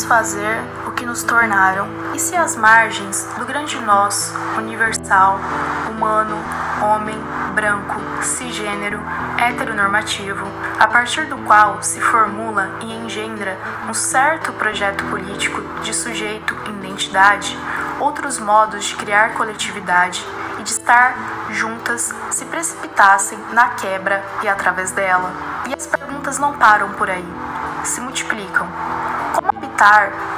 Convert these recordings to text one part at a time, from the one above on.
desfazer o que nos tornaram? E se as margens do grande nós, universal, humano, homem, branco, cisgênero, heteronormativo, a partir do qual se formula e engendra um certo projeto político de sujeito e identidade, outros modos de criar coletividade e de estar juntas se precipitassem na quebra e através dela. E as perguntas não param por aí, se multiplicam.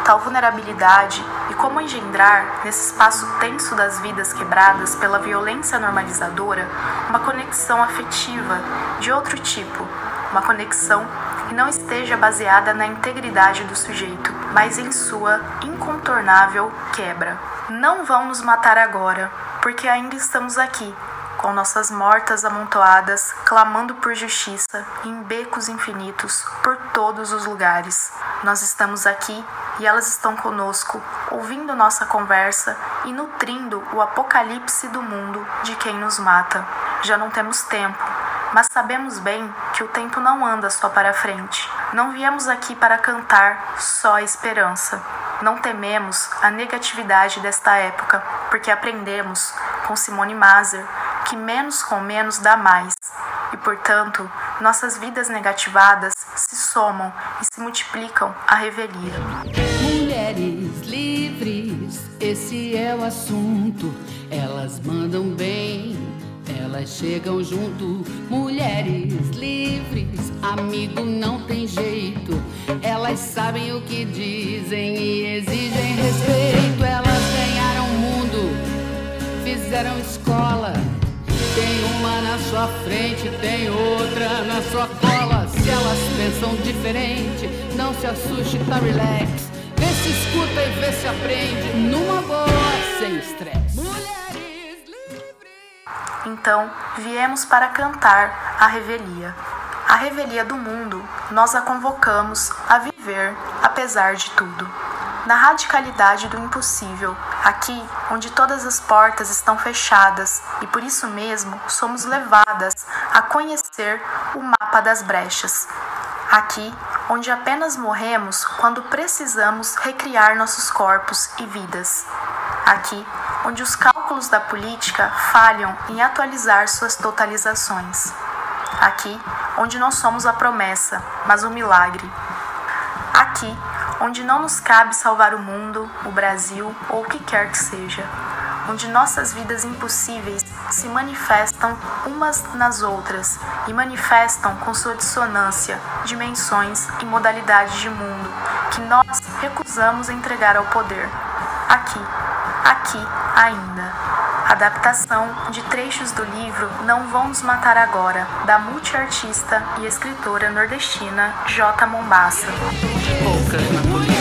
Tal vulnerabilidade e como engendrar, nesse espaço tenso das vidas quebradas pela violência normalizadora, uma conexão afetiva de outro tipo, uma conexão que não esteja baseada na integridade do sujeito, mas em sua incontornável quebra. Não vão nos matar agora, porque ainda estamos aqui, com nossas mortas amontoadas, clamando por justiça em becos infinitos por todos os lugares. Nós estamos aqui e elas estão conosco, ouvindo nossa conversa e nutrindo o apocalipse do mundo de quem nos mata. Já não temos tempo, mas sabemos bem que o tempo não anda só para frente. Não viemos aqui para cantar só a esperança. Não tememos a negatividade desta época, porque aprendemos com Simone Maser que menos com menos dá mais. E, portanto, nossas vidas negativadas se somam e se multiplicam à revelia. Mulheres livres, esse é o assunto. Elas mandam bem, elas chegam junto. Mulheres livres, amigo não tem jeito. Elas sabem o que dizem e exigem respeito. Elas ganharam o mundo, fizeram escola. Tem uma na sua frente, tem outra na sua cola. Se elas pensam diferente, não se assuste, tá relax. Vê se escuta e vê se aprende, numa boa, sem estresse. Então, viemos para cantar a revelia. A revelia do mundo, nós a convocamos a viver apesar de tudo na radicalidade do impossível, aqui onde todas as portas estão fechadas e por isso mesmo somos levadas a conhecer o mapa das brechas. Aqui onde apenas morremos quando precisamos recriar nossos corpos e vidas. Aqui onde os cálculos da política falham em atualizar suas totalizações. Aqui onde não somos a promessa, mas o milagre. Aqui onde não nos cabe salvar o mundo, o Brasil ou o que quer que seja, onde nossas vidas impossíveis se manifestam umas nas outras e manifestam com sua dissonância, dimensões e modalidades de mundo que nós recusamos entregar ao poder. Aqui, aqui ainda. Adaptação de trechos do livro Não Vão Nos Matar Agora, da multiartista e escritora nordestina J. Mombassa. Poucas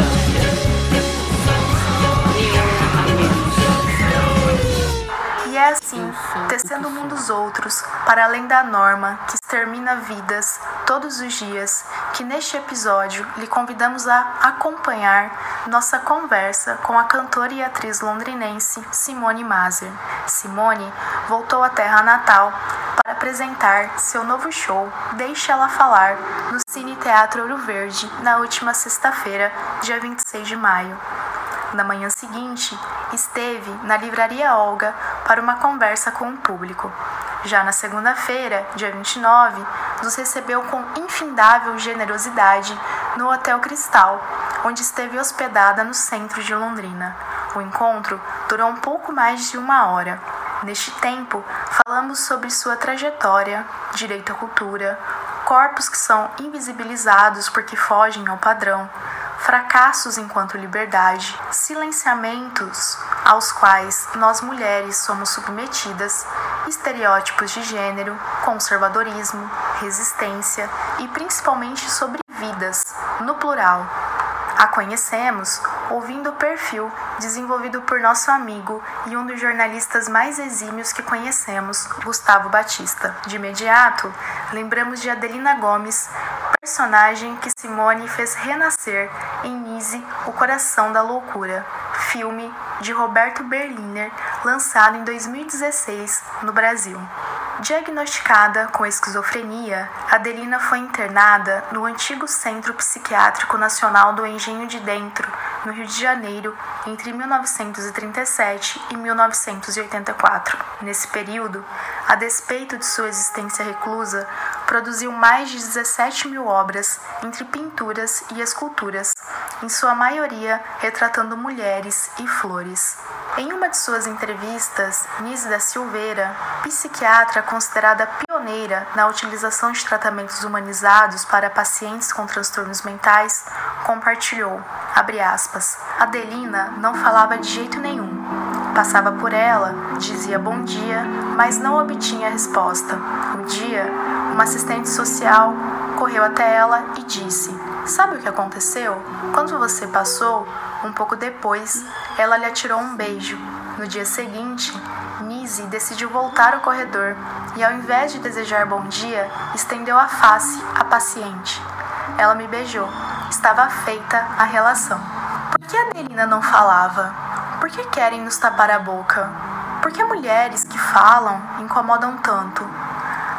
love. Tecendo o mundo dos outros, para além da norma que extermina vidas todos os dias, que neste episódio lhe convidamos a acompanhar nossa conversa com a cantora e atriz londrinense Simone Maser. Simone voltou à terra natal para apresentar seu novo show Deixa Ela Falar no Cine Teatro Ouro Verde na última sexta-feira, dia 26 de maio. Na manhã seguinte, esteve na Livraria Olga para uma conversa com o público. Já na segunda-feira, dia 29, nos recebeu com infindável generosidade no Hotel Cristal, onde esteve hospedada no centro de Londrina. O encontro durou um pouco mais de uma hora. Neste tempo, falamos sobre sua trajetória, direito à cultura, corpos que são invisibilizados porque fogem ao padrão, fracassos enquanto liberdade, silenciamentos aos quais nós mulheres somos submetidas, estereótipos de gênero, conservadorismo, resistência e principalmente sobre vidas, no plural. A conhecemos ouvindo o perfil desenvolvido por nosso amigo e um dos jornalistas mais exímios que conhecemos, Gustavo Batista. De imediato, lembramos de Adelina Gomes, personagem que Simone fez renascer em Nise, O Coração da Loucura, filme de Roberto Berliner, lançado em 2016 no Brasil. Diagnosticada com esquizofrenia, Adelina foi internada no antigo Centro Psiquiátrico Nacional do Engenho de Dentro, no Rio de Janeiro, entre 1937 e 1984. Nesse período, a despeito de sua existência reclusa, produziu mais de 17 mil obras, entre pinturas e esculturas, em sua maioria retratando mulheres e flores. Em uma de suas entrevistas, Nise da Silveira, psiquiatra considerada pioneira na utilização de tratamentos humanizados para pacientes com transtornos mentais, compartilhou, aspas, Adelina não falava de jeito nenhum. Passava por ela, dizia bom dia, mas não obtinha resposta. Um dia, uma assistente social correu até ela e disse: Sabe o que aconteceu? Quando você passou, um pouco depois, ela lhe atirou um beijo. No dia seguinte, Nise decidiu voltar ao corredor e, ao invés de desejar bom dia, estendeu a face à paciente. Ela me beijou. Estava feita a relação. Por que a Adelina não falava? Por que querem nos tapar a boca? Por que mulheres que falam incomodam tanto?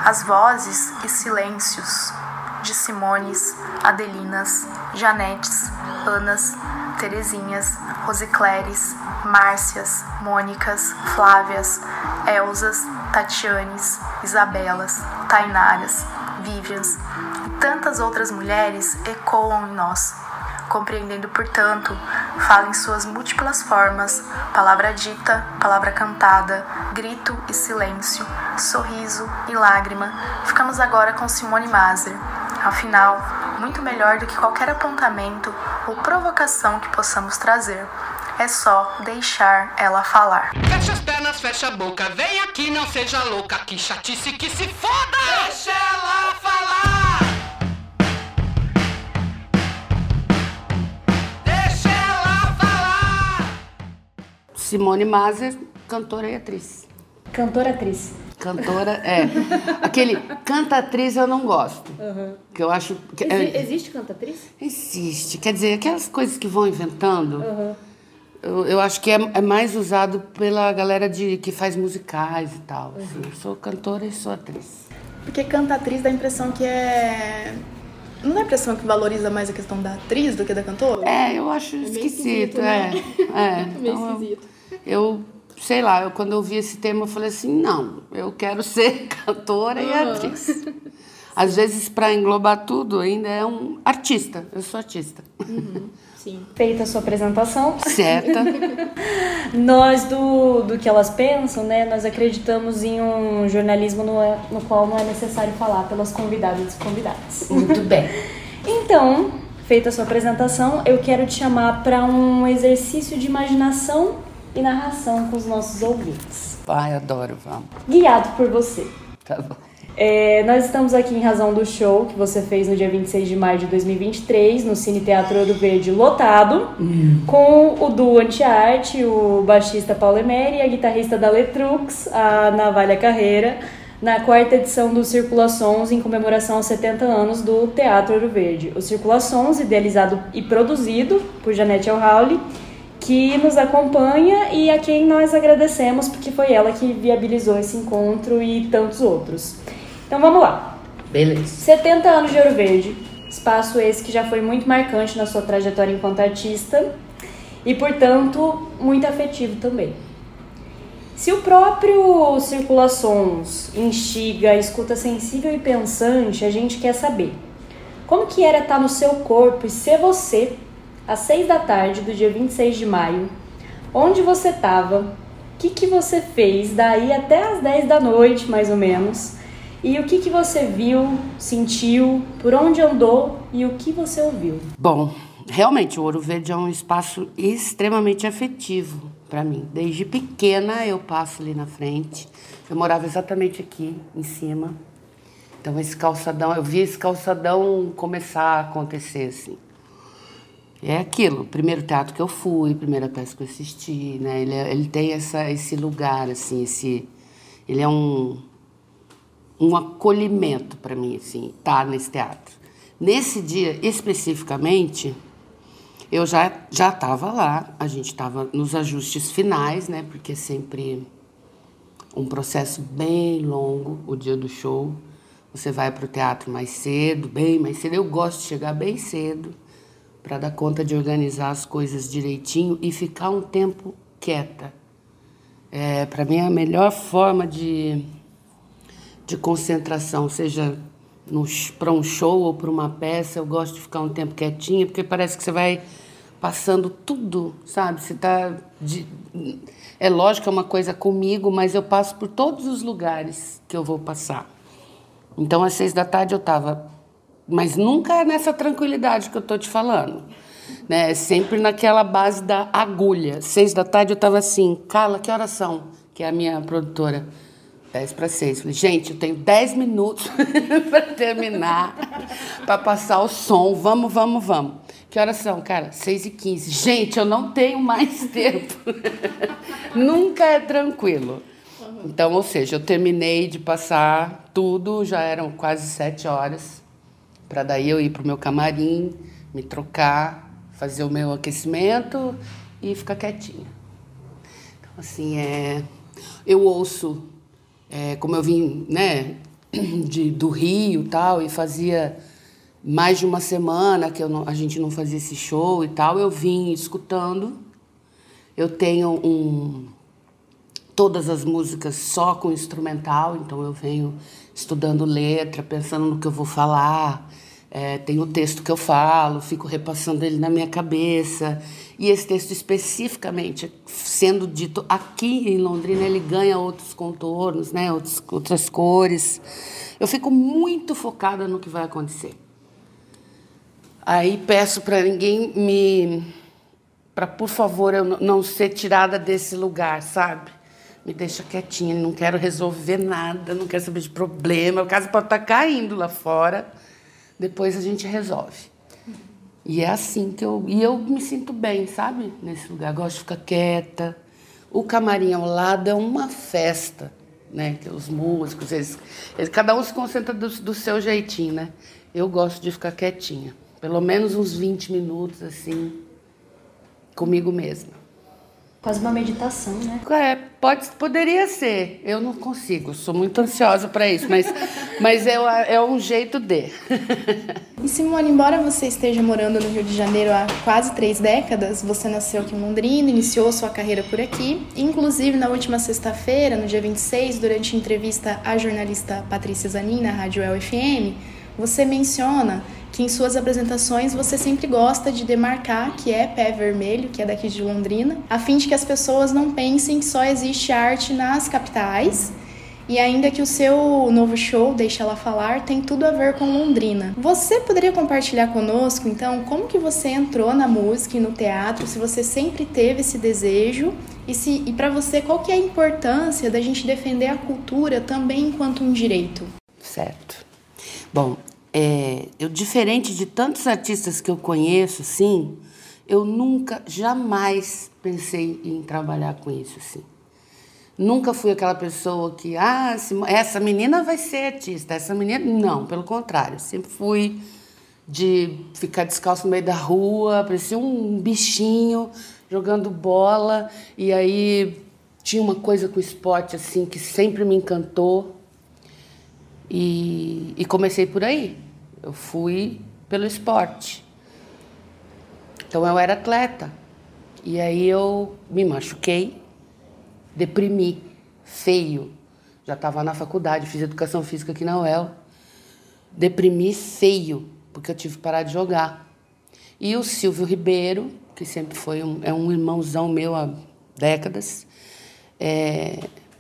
As vozes e silêncios de Simones, Adelinas, Janetes, Anas, Terezinhas, Rosicléres, Márcias, Mônicas, Flávias, Elzas, Tatianes, Isabelas, Tainaras, Vivians e tantas outras mulheres ecoam em nós. Compreendendo, portanto, fala em suas múltiplas formas, palavra dita, palavra cantada, grito e silêncio, sorriso e lágrima. Ficamos agora com Simone Maser. Afinal, muito melhor do que qualquer apontamento ou provocação que possamos trazer. É só deixar ela falar. Fecha as pernas, fecha a boca. Vem aqui, não seja louca. Que chatice que se foda! Deixa ela falar! Deixa ela falar! Simone Maser, cantora e atriz. Cantora atriz. Cantora, é. Aquele canta-atriz eu não gosto. Que eu acho. Que, Exi- é, Existe canta-atriz? existe. Quer dizer, aquelas coisas que vão inventando. Eu, eu acho que é, é mais usado pela galera de, que faz musicais e tal. assim. Eu sou cantora e sou atriz. Porque cantatriz dá a impressão que é. Não dá a impressão que valoriza mais a questão da atriz do que da cantora? É, eu acho esquisito, esquisito, é. né? é. Meio Então, eu- esquisito. Eu, sei lá, eu, quando eu vi esse tema, eu falei assim: não, eu quero ser cantora e atriz. Às vezes, para englobar tudo, ainda é um artista. Eu sou artista. Sim. Feita a sua apresentação, Certa. nós do, do que elas pensam, né, nós acreditamos em um jornalismo no, no qual não é necessário falar pelas convidadas e convidados. Muito bem. Então, feita a sua apresentação, eu quero te chamar para um exercício de imaginação e narração com os nossos ouvintes. Ai, adoro, vamos. Guiado por você. Tá bom. É, nós estamos aqui em razão do show que você fez no dia 26 de maio de 2023 no Cine Teatro Ouro Verde lotado, com o duo Antiarte, o baixista Paulo Emery e a guitarrista da Letrux, a Navalha Carreira, na quarta edição do Circulações em comemoração aos 70 anos do Teatro Ouro Verde. O Circulações, idealizado e produzido por Janete Elhauli, que nos acompanha e a quem nós agradecemos porque foi ela que viabilizou esse encontro e tantos outros. Então vamos lá. Beleza. 70 anos de Ouro Verde, espaço esse que já foi muito marcante na sua trajetória enquanto artista e, portanto, muito afetivo também. Se o próprio Circulações instiga a escuta sensível e pensante, a gente quer saber como que era estar no seu corpo e ser você às 6 da tarde do dia 26 de maio, onde você estava, o que, que você fez daí até as 10 da noite, mais ou menos, e o que, que você viu, sentiu, por onde andou e o que você ouviu. Bom, realmente o Ouro Verde é um espaço extremamente afetivo para mim. Desde pequena eu passo ali na frente. Eu morava exatamente aqui em cima. Então esse calçadão, eu vi esse calçadão começar a acontecer assim. É aquilo, primeiro teatro que eu fui, primeira peça que eu assisti, né? Ele, é- ele tem essa, esse lugar, assim, esse... Ele é um, um acolhimento para mim, assim, estar nesse teatro. Nesse dia, especificamente, eu já já estava lá, a gente estava nos ajustes finais, né? Porque é sempre um processo bem longo o dia do show. Você vai para o teatro mais cedo, bem mais cedo. Eu gosto de chegar bem cedo para dar conta de organizar as coisas direitinho e ficar um tempo quieta. É, para mim é a melhor forma de, de concentração, seja para um show ou para uma peça, eu gosto de ficar um tempo quietinha, porque parece que você vai passando tudo, sabe? Você tá de... é lógico que é uma coisa comigo, mas eu passo por todos os lugares que eu vou passar. Então às seis da tarde eu estava, mas nunca é nessa tranquilidade que eu tô te falando, né? É Sempre naquela base da agulha. Seis da tarde eu estava assim, Carla, que horas são? Que é a minha produtora. 10 para 6. Falei, gente, eu tenho 10 minutos para terminar, para passar o som. Vamos, vamos, vamos. Que horas são, cara? 6 e 15. Gente, eu não tenho mais tempo. Nunca é tranquilo. Então, ou seja, eu terminei de passar tudo, já eram quase 7 horas, para daí eu ir para o meu camarim, me trocar, fazer o meu aquecimento e ficar quietinha. Então, assim, é, eu ouço é, como eu vim né, de, do Rio tal, e fazia mais de uma semana que não, a gente não fazia esse show e tal, eu vim escutando. Eu tenho um, todas as músicas só com instrumental, então eu venho estudando letra, pensando no que eu vou falar. É, tem o texto que eu falo, fico repassando ele na minha cabeça. E esse texto especificamente, sendo dito aqui em Londrina, ele ganha outros contornos, né? Outras cores. Eu fico muito focada no que vai acontecer. Aí peço para ninguém me. para, por favor, eu não ser tirada desse lugar, sabe? Me deixa quietinha, não quero resolver nada, não quero saber de problema. O caso pode estar caindo lá fora, depois a gente resolve. E é assim que eu. E eu me sinto bem, sabe? Nesse lugar. Gosto de ficar quieta. O camarim ao lado é uma festa, né? Que os músicos, eles, eles, cada um se concentra do, do seu jeitinho, né? Eu gosto de ficar quietinha. Pelo menos uns 20 minutos, assim, comigo mesma. Quase uma meditação, né? É, pode, poderia ser. Eu não consigo, sou muito ansiosa para isso, mas, mas é, é um jeito de. E Simone, embora você esteja morando no Rio de Janeiro há quase três décadas, você nasceu aqui em Londrina, iniciou sua carreira por aqui. Inclusive, na última sexta-feira, no dia 26, durante entrevista à jornalista Patrícia Zanin, na Rádio El FM, você menciona que em suas apresentações você sempre gosta de demarcar que é pé vermelho, que é daqui de Londrina, a fim de que as pessoas não pensem que só existe arte nas capitais. E ainda que o seu novo show, Deixa Ela Falar, tem tudo a ver com Londrina. Você poderia compartilhar conosco, então, como que você entrou na música e no teatro, se você sempre teve esse desejo e, se, e para você, qual que é a importância da gente defender a cultura também enquanto um direito? Certo. Bom, é, eu diferente de tantos artistas que eu conheço, assim, eu nunca, jamais pensei em trabalhar com isso, assim. Nunca fui aquela pessoa que, ah, essa menina vai ser artista, essa menina. Não, pelo contrário, sempre fui de ficar descalço no meio da rua, parecia um bichinho jogando bola, e aí tinha uma coisa com o esporte, assim, que sempre me encantou. E, e comecei por aí. Eu fui pelo esporte. Então eu era atleta. E aí eu me machuquei, deprimi, feio. Já estava na faculdade, fiz educação física aqui na UEL. Deprimi feio, porque eu tive que parar de jogar. E o Silvio Ribeiro, que sempre foi um, é um irmãozão meu há décadas, é,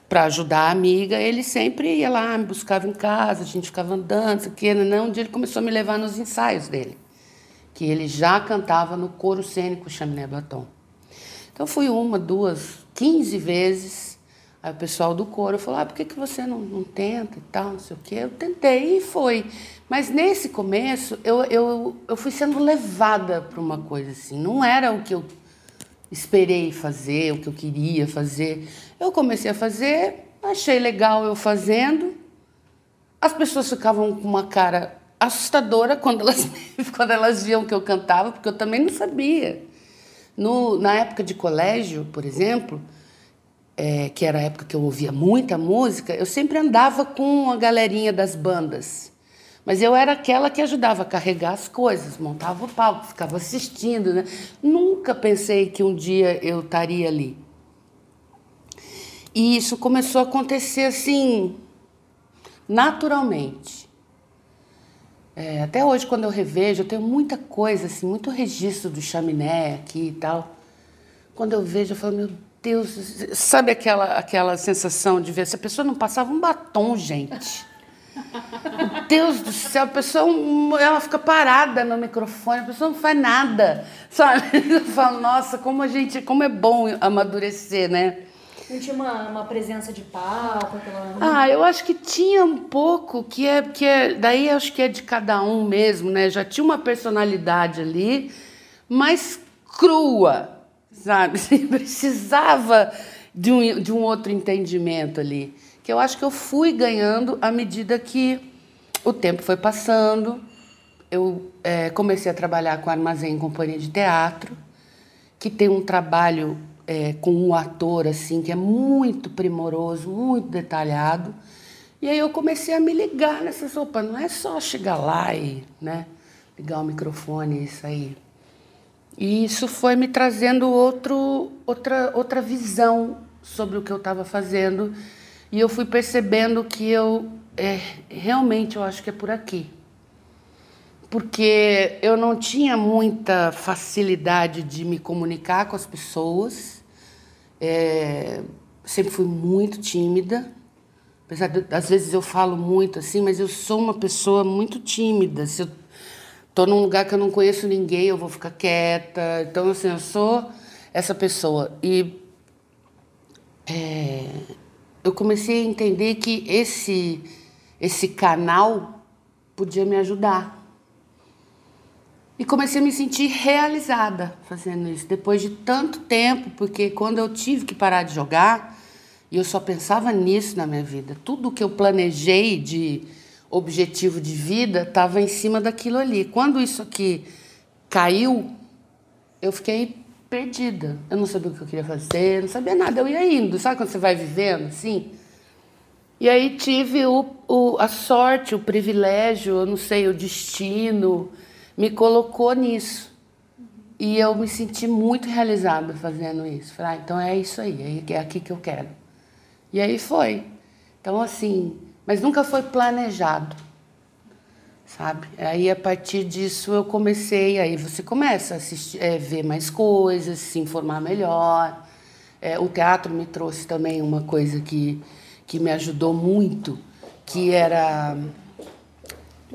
para ajudar a amiga, ele sempre ia lá, me buscava em casa, a gente ficava andando, isso aqui, não. Um dia ele começou a me levar nos ensaios dele, que ele já cantava no coro cênico Chaminé Batom. Então fui uma, duas, quinze vezes, Aí o pessoal do coro falou, ah, por que, que você não, não tenta e tal, não sei o quê. Eu tentei e foi. Mas nesse começo, eu, eu, eu fui sendo levada para uma coisa assim. Não era o que eu esperei fazer, o que eu queria fazer. Eu comecei a fazer, achei legal eu fazendo. As pessoas ficavam com uma cara assustadora quando elas, quando elas viam que eu cantava, porque eu também não sabia. No, na época de colégio, por exemplo, é, que era a época que eu ouvia muita música, eu sempre andava com a galerinha das bandas. Mas eu era aquela que ajudava a carregar as coisas, montava o palco, ficava assistindo. Né? Nunca pensei que um dia eu estaria ali. E isso começou a acontecer assim, naturalmente. É, até hoje, quando eu revejo, eu tenho muita coisa, assim, muito registro do chaminé aqui e tal. Quando eu vejo, eu falo, meu Deus, sabe aquela, aquela sensação de ver se a pessoa não passava um batom, gente? Meu Deus do céu, a pessoa ela fica parada no microfone, a pessoa não faz nada, sabe? Eu falo, nossa, como a gente, como é bom amadurecer, né? Não tinha uma, uma presença de palco? Ah, eu acho que tinha um pouco, que é, que é. Daí acho que é de cada um mesmo, né? Já tinha uma personalidade ali, mais crua, sabe? Precisava de um, de um outro entendimento ali. Que eu acho que eu fui ganhando à medida que o tempo foi passando. Eu é, comecei a trabalhar com Armazém em Companhia de Teatro, que tem um trabalho é, com um ator assim que é muito primoroso, muito detalhado. E aí eu comecei a me ligar nessa sopa. Não é só chegar lá e né, ligar o microfone e sair. E isso foi me trazendo outro, outra, outra visão sobre o que eu estava fazendo. E eu fui percebendo que eu é, realmente eu acho que é por aqui. Porque eu não tinha muita facilidade de me comunicar com as pessoas é, sempre fui muito tímida. Apesar de, às vezes eu falo muito assim, mas eu sou uma pessoa muito tímida. Se eu tô num lugar que eu não conheço ninguém, eu vou ficar quieta. Então, assim, eu sou essa pessoa. E é, eu comecei a entender que esse, esse canal podia me ajudar. E comecei a me sentir realizada fazendo isso, depois de tanto tempo, porque quando eu tive que parar de jogar, e eu só pensava nisso na minha vida, tudo que eu planejei de objetivo de vida estava em cima daquilo ali. Quando isso aqui caiu, eu fiquei perdida. Eu não sabia o que eu queria fazer, não sabia nada. Eu ia indo, sabe quando você vai vivendo assim? E aí tive o, o, a sorte, o privilégio, eu não sei, o destino me colocou nisso. E eu me senti muito realizada fazendo isso. Falei, ah, então é isso aí, é aqui que eu quero. E aí foi. Então, assim, mas nunca foi planejado, sabe? Aí, a partir disso, eu comecei, aí você começa a assistir, é, ver mais coisas, se informar melhor. É, o teatro me trouxe também uma coisa que, que me ajudou muito, que era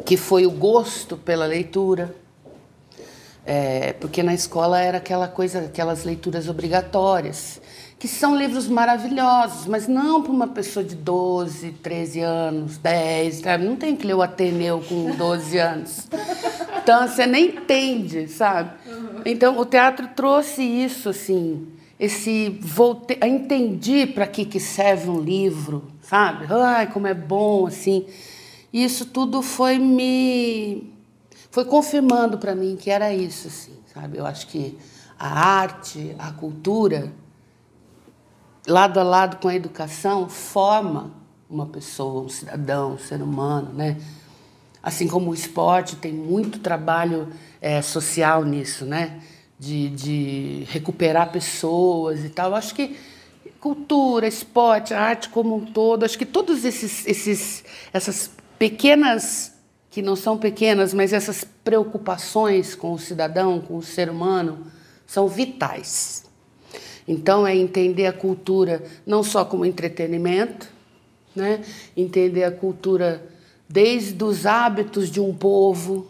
que foi o gosto pela leitura. É, porque na escola era aquela coisa, aquelas leituras obrigatórias, que são livros maravilhosos, mas não para uma pessoa de 12, 13 anos, 10, sabe? Não tem que ler o Ateneu com 12 anos. Então você nem entende, sabe? Então o teatro trouxe isso, assim, esse voltei, entendi para que que serve um livro, sabe? Ai, como é bom, assim. Isso tudo foi me foi confirmando para mim que era isso, assim, sabe? Eu acho que a arte, a cultura, lado a lado com a educação, forma uma pessoa, um cidadão, um ser humano, né? Assim como o esporte tem muito trabalho é, social nisso, né? De, de recuperar pessoas e tal. Acho que cultura, esporte, arte como um todo, acho que todos esses, esses essas pequenas que não são pequenas, mas essas preocupações com o cidadão, com o ser humano, são vitais. Então, é entender a cultura não só como entretenimento, né? entender a cultura desde os hábitos de um povo,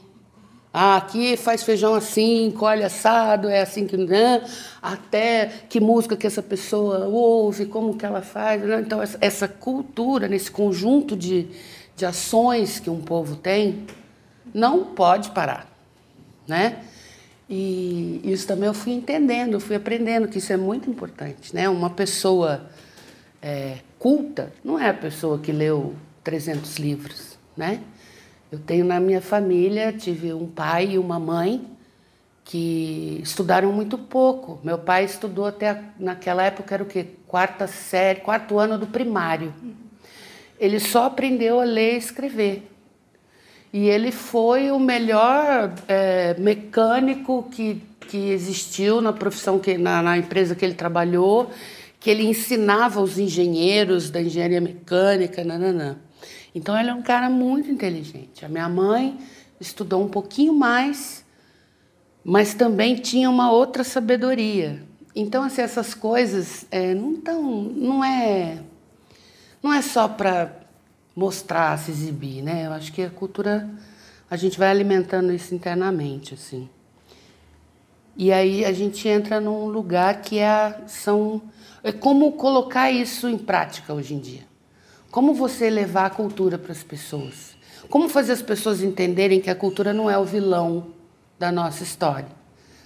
Ah, aqui faz feijão assim, colhe assado, é assim que. Né? Até que música que essa pessoa ouve, como que ela faz. Né? Então, essa, cultura, nesse conjunto de, de ações que um povo tem, não pode parar. Né? E isso também eu fui entendendo, fui aprendendo que isso é muito importante. Né? Uma pessoa é, culta não é a pessoa que leu 300 livros. Né? Eu tenho na minha família, tive um pai e uma mãe que estudaram muito pouco. Meu pai estudou até naquela época era o quê? Quarta série, quarto ano do primário. Ele só aprendeu a ler e escrever. E ele foi o melhor é, mecânico que, que existiu na profissão que na, na empresa que ele trabalhou, que ele ensinava os engenheiros da engenharia mecânica, nananã. Então ele é um cara muito inteligente. A minha mãe estudou um pouquinho mais, mas também tinha uma outra sabedoria. Então assim, essas coisas é, não tão, não é, não é só para mostrar, se exibir, né? Eu acho que a cultura a gente vai alimentando isso internamente, assim. E aí a gente entra num lugar que é, são, é como colocar isso em prática hoje em dia. Como você levar a cultura para as pessoas? Como fazer as pessoas entenderem que a cultura não é o vilão da nossa história,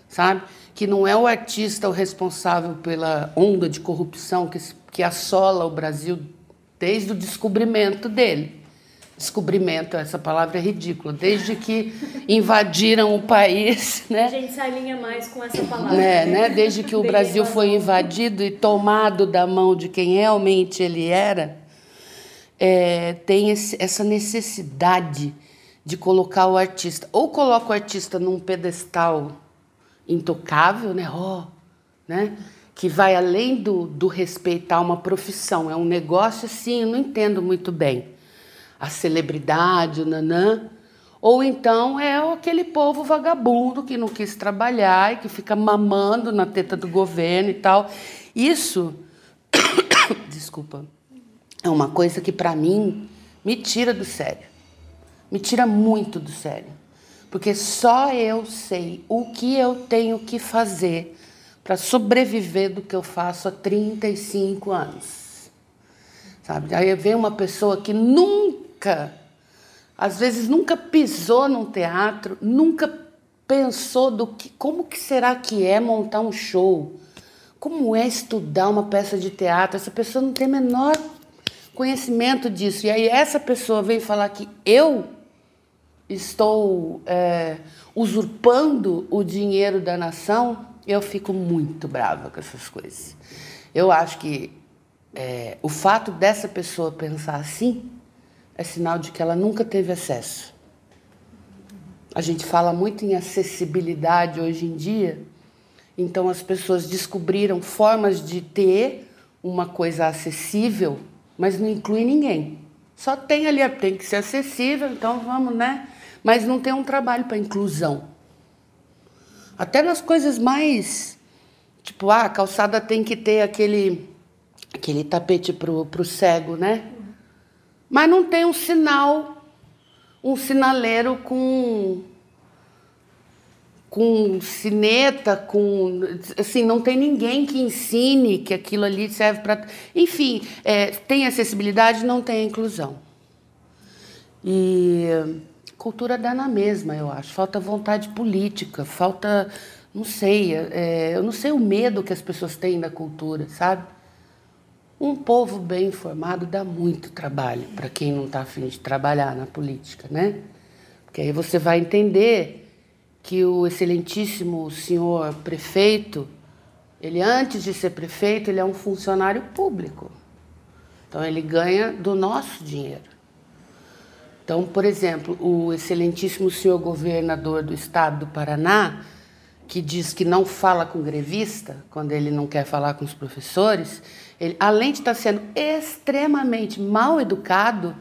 sabe? Que não é o artista o responsável pela onda de corrupção que, que assola o Brasil desde o descobrimento dele. Descobrimento, essa palavra é ridícula. Desde que invadiram o país, né? A gente se alinha mais com essa palavra. É, né? Desde que o Brasil foi invadido e tomado da mão de quem realmente ele era, é, tem esse, essa necessidade de colocar o artista. Ou coloca o artista num pedestal intocável, né? Oh, né? Que vai além do, do respeitar uma profissão. É um negócio assim, eu não entendo muito bem. A celebridade, o nanã. Ou então é aquele povo vagabundo que não quis trabalhar e que fica mamando na teta do governo e tal. Isso, desculpa, é uma coisa que para mim me tira do sério. Me tira muito do sério. Porque só eu sei o que eu tenho que fazer para sobreviver do que eu faço há 35 anos. Sabe? Aí vem uma pessoa que nunca, às vezes nunca pisou num teatro, nunca pensou do que, como que será que é montar um show? Como é estudar uma peça de teatro? Essa pessoa não tem a menor conhecimento disso. E aí essa pessoa vem falar que eu estou é, usurpando o dinheiro da nação, eu fico muito brava com essas coisas. Eu acho que é, o fato dessa pessoa pensar assim é sinal de que ela nunca teve acesso. A gente fala muito em acessibilidade hoje em dia, então as pessoas descobriram formas de ter uma coisa acessível mas não inclui ninguém. Só tem ali, tem que ser acessível, então vamos, né? Mas não tem um trabalho para inclusão. Até nas coisas mais, tipo, ah, a calçada tem que ter aquele, aquele tapete pro, pro cego, né? Mas não tem um sinal, um sinaleiro com com sineta, com assim, não tem ninguém que ensine que aquilo ali serve para, enfim, é, tem acessibilidade, não tem inclusão. E cultura dá na mesma, eu acho. Falta vontade política, falta, não sei, é, eu não sei o medo que as pessoas têm da cultura, sabe? Um povo bem informado dá muito trabalho para quem não está afim de trabalhar na política, né? Porque aí você vai entender que o excelentíssimo senhor prefeito, ele antes de ser prefeito, ele é um funcionário público. Então ele ganha do nosso dinheiro. Então, por exemplo, o excelentíssimo senhor governador do estado do Paraná, que diz que não fala com grevista, quando ele não quer falar com os professores, ele, além de estar sendo extremamente mal educado,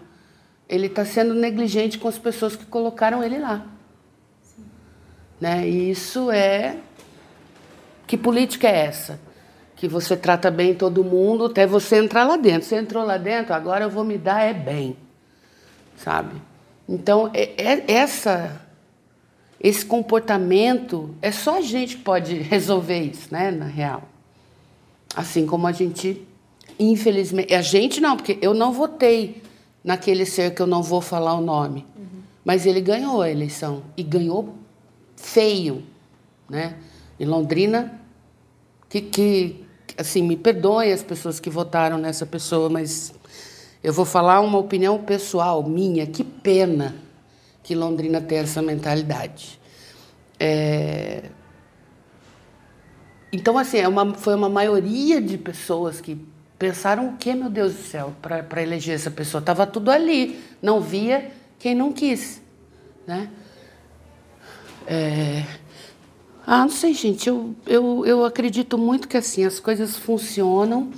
ele está sendo negligente com as pessoas que colocaram ele lá. Né? E isso é. Que política é essa? Que você trata bem todo mundo até você entrar lá dentro. Você entrou lá dentro, agora eu vou me dar é bem. Sabe? Então, é, é essa esse comportamento é só a gente que pode resolver isso, né, na real. Assim como a gente, infelizmente, a gente não, porque eu não votei naquele ser que eu não vou falar o nome, mas ele ganhou a eleição e ganhou feio, né? Em Londrina, que, que assim, me perdoem as pessoas que votaram nessa pessoa, mas eu vou falar uma opinião pessoal minha. Que pena que Londrina tem essa mentalidade. É... Então, assim, é uma, foi uma maioria de pessoas que pensaram o que, meu Deus do céu, para eleger essa pessoa? Estava tudo ali, não via quem não quis, né? É... Ah, não sei, gente. Eu, eu, eu acredito muito que assim as coisas funcionam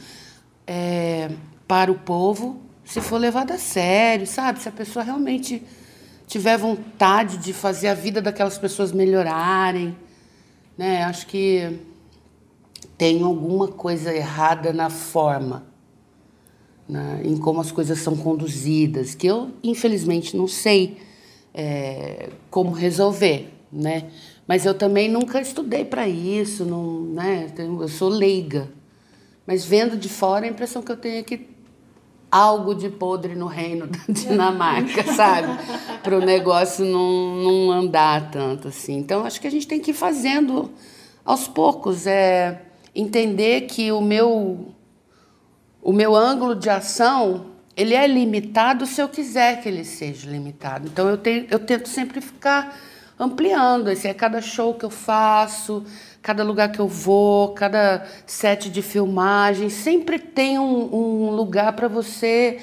é, para o povo se for levado a sério, sabe? Se a pessoa realmente tiver vontade de fazer a vida daquelas pessoas melhorarem, né? Acho que tem alguma coisa errada na forma, né? em como as coisas são conduzidas, que eu infelizmente não sei é, como resolver, né? Mas eu também nunca estudei para isso, não, né? Eu sou leiga. Mas vendo de fora, a impressão que eu tenho é que algo de podre no reino da Dinamarca, sabe? Para o negócio não, não andar tanto assim. Então, acho que a gente tem que ir fazendo aos poucos. É entender que o meu, o meu ângulo de ação ele é limitado se eu quiser que ele seja limitado. Então, eu, tenho, eu tento sempre ficar ampliando. Esse é cada show que eu faço, cada lugar que eu vou, cada set de filmagem, sempre tem um, um lugar para você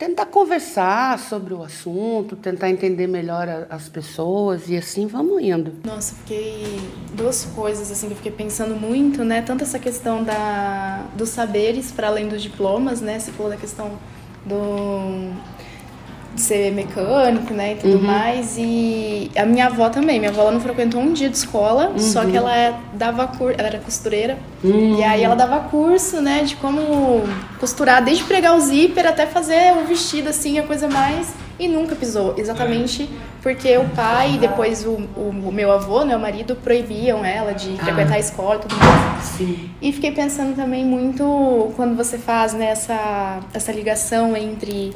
tentar conversar sobre o assunto, tentar entender melhor a, as pessoas e assim vamos indo. Nossa, fiquei duas coisas assim que eu fiquei pensando muito, né? Tanto essa questão da dos saberes para além dos diplomas, né? Você falou da questão do ser mecânico, né, e tudo uhum. mais. E a minha avó também. Minha avó não frequentou um dia de escola, uhum. só que ela é, dava curso, ela era costureira. Uhum. E aí ela dava curso, né, de como costurar, desde pregar o zíper até fazer o vestido, assim, a coisa mais. E nunca pisou, exatamente porque o pai e depois o, o, o, meu avô, né, o marido, proibiam ela de frequentar ah. a escola e tudo mais. Sim. E fiquei pensando também muito quando você faz né, essa, essa ligação entre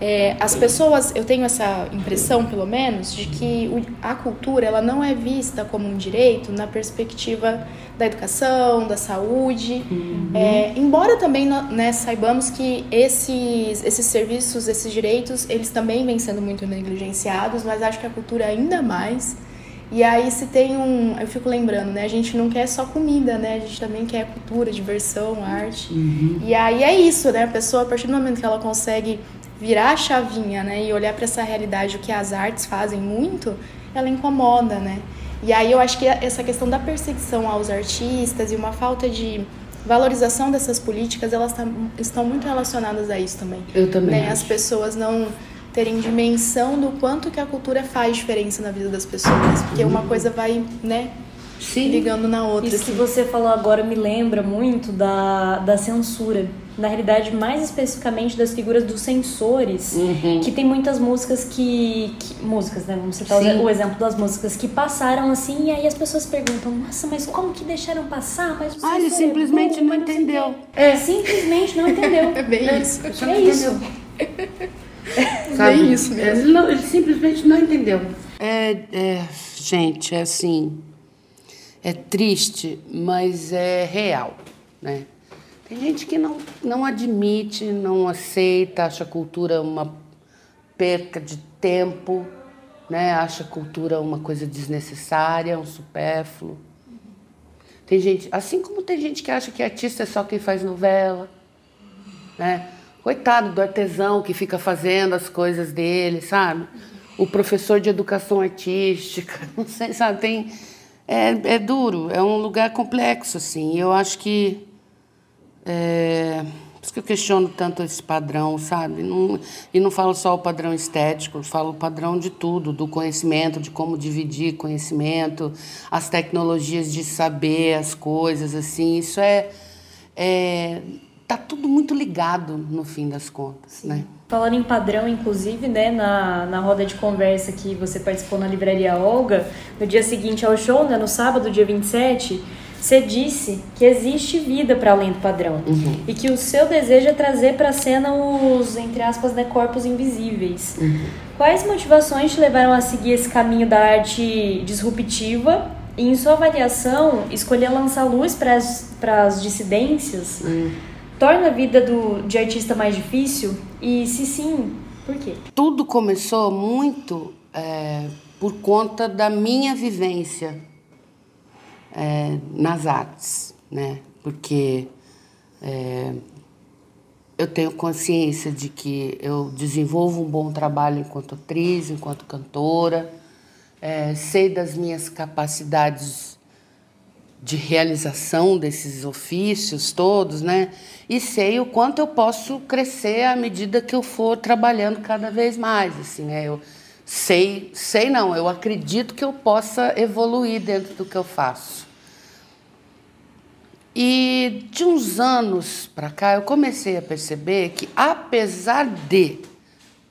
é, as pessoas, eu tenho essa impressão, pelo menos, de que a cultura ela não é vista como um direito na perspectiva da educação, da saúde. Uhum. É, embora também né, saibamos que esses, esses serviços, esses direitos, eles também vêm sendo muito negligenciados, mas acho que a cultura ainda mais. E aí se tem um, eu fico lembrando, né? A gente não quer só comida, né? A gente também quer cultura, diversão, arte. Uhum. E aí é isso, né? A pessoa a partir do momento que ela consegue virar a chavinha, né, e olhar para essa realidade, o que as artes fazem muito, ela incomoda, né? E aí eu acho que essa questão da perseguição aos artistas e uma falta de valorização dessas políticas, elas estão muito relacionadas a isso também. Eu também. Né? As pessoas não terem dimensão do quanto que a cultura faz diferença na vida das pessoas, porque uma uhum. coisa vai, né, Sim. ligando na outra. Isso assim. que você falou agora me lembra muito da, da censura na realidade, mais especificamente das figuras dos censores, uhum. que tem muitas músicas que, que, Músicas, né? Vamos citar Sim. o exemplo das músicas que passaram assim, e aí as pessoas perguntam, nossa, mas como que deixaram passar? Mas ah, ele simplesmente é bom, não entendeu. É, simplesmente não entendeu. é bem isso. É, é isso. Sabe? Bem isso mesmo. Ele, não, ele simplesmente não entendeu. É, é, gente, é assim. É triste, mas é real, né? Tem gente que não, não admite, não aceita, acha a cultura uma perca de tempo, né? acha a cultura uma coisa desnecessária, um supérfluo. Tem gente, assim como tem gente que acha que artista é só quem faz novela, né? Coitado do artesão que fica fazendo as coisas dele, sabe? O professor de educação artística, não sei, sabe? Tem, é, é duro, é um lugar complexo, assim. Eu acho que é, por isso que eu questiono tanto esse padrão, sabe? Não, e não falo só o padrão estético, falo o padrão de tudo, do conhecimento, de como dividir conhecimento, as tecnologias de saber as coisas, assim. Isso é, é tá tudo muito ligado no fim das contas, né? Falando em padrão, inclusive, né, na, na roda de conversa que você participou na livraria Olga, no dia seguinte ao show, né, no sábado, dia 27, você disse que existe vida para além do padrão Uhum. e que o seu desejo é trazer para a cena os, entre aspas, né, corpos invisíveis. Uhum. Quais motivações te levaram a seguir esse caminho da arte disruptiva e, em sua avaliação, escolher lançar luz para as dissidências Hum. torna a vida do, de artista mais difícil? E se sim, por quê? Tudo começou muito é, por conta da minha vivência é, nas artes, né? Porque é, eu tenho consciência de que eu desenvolvo um bom trabalho enquanto atriz, enquanto cantora, é, sei das minhas capacidades de realização desses ofícios todos, né? E sei o quanto eu posso crescer à medida que eu for trabalhando cada vez mais, assim, né? Eu sei, sei não, eu acredito que eu possa evoluir dentro do que eu faço. E de uns anos para cá eu comecei a perceber que apesar de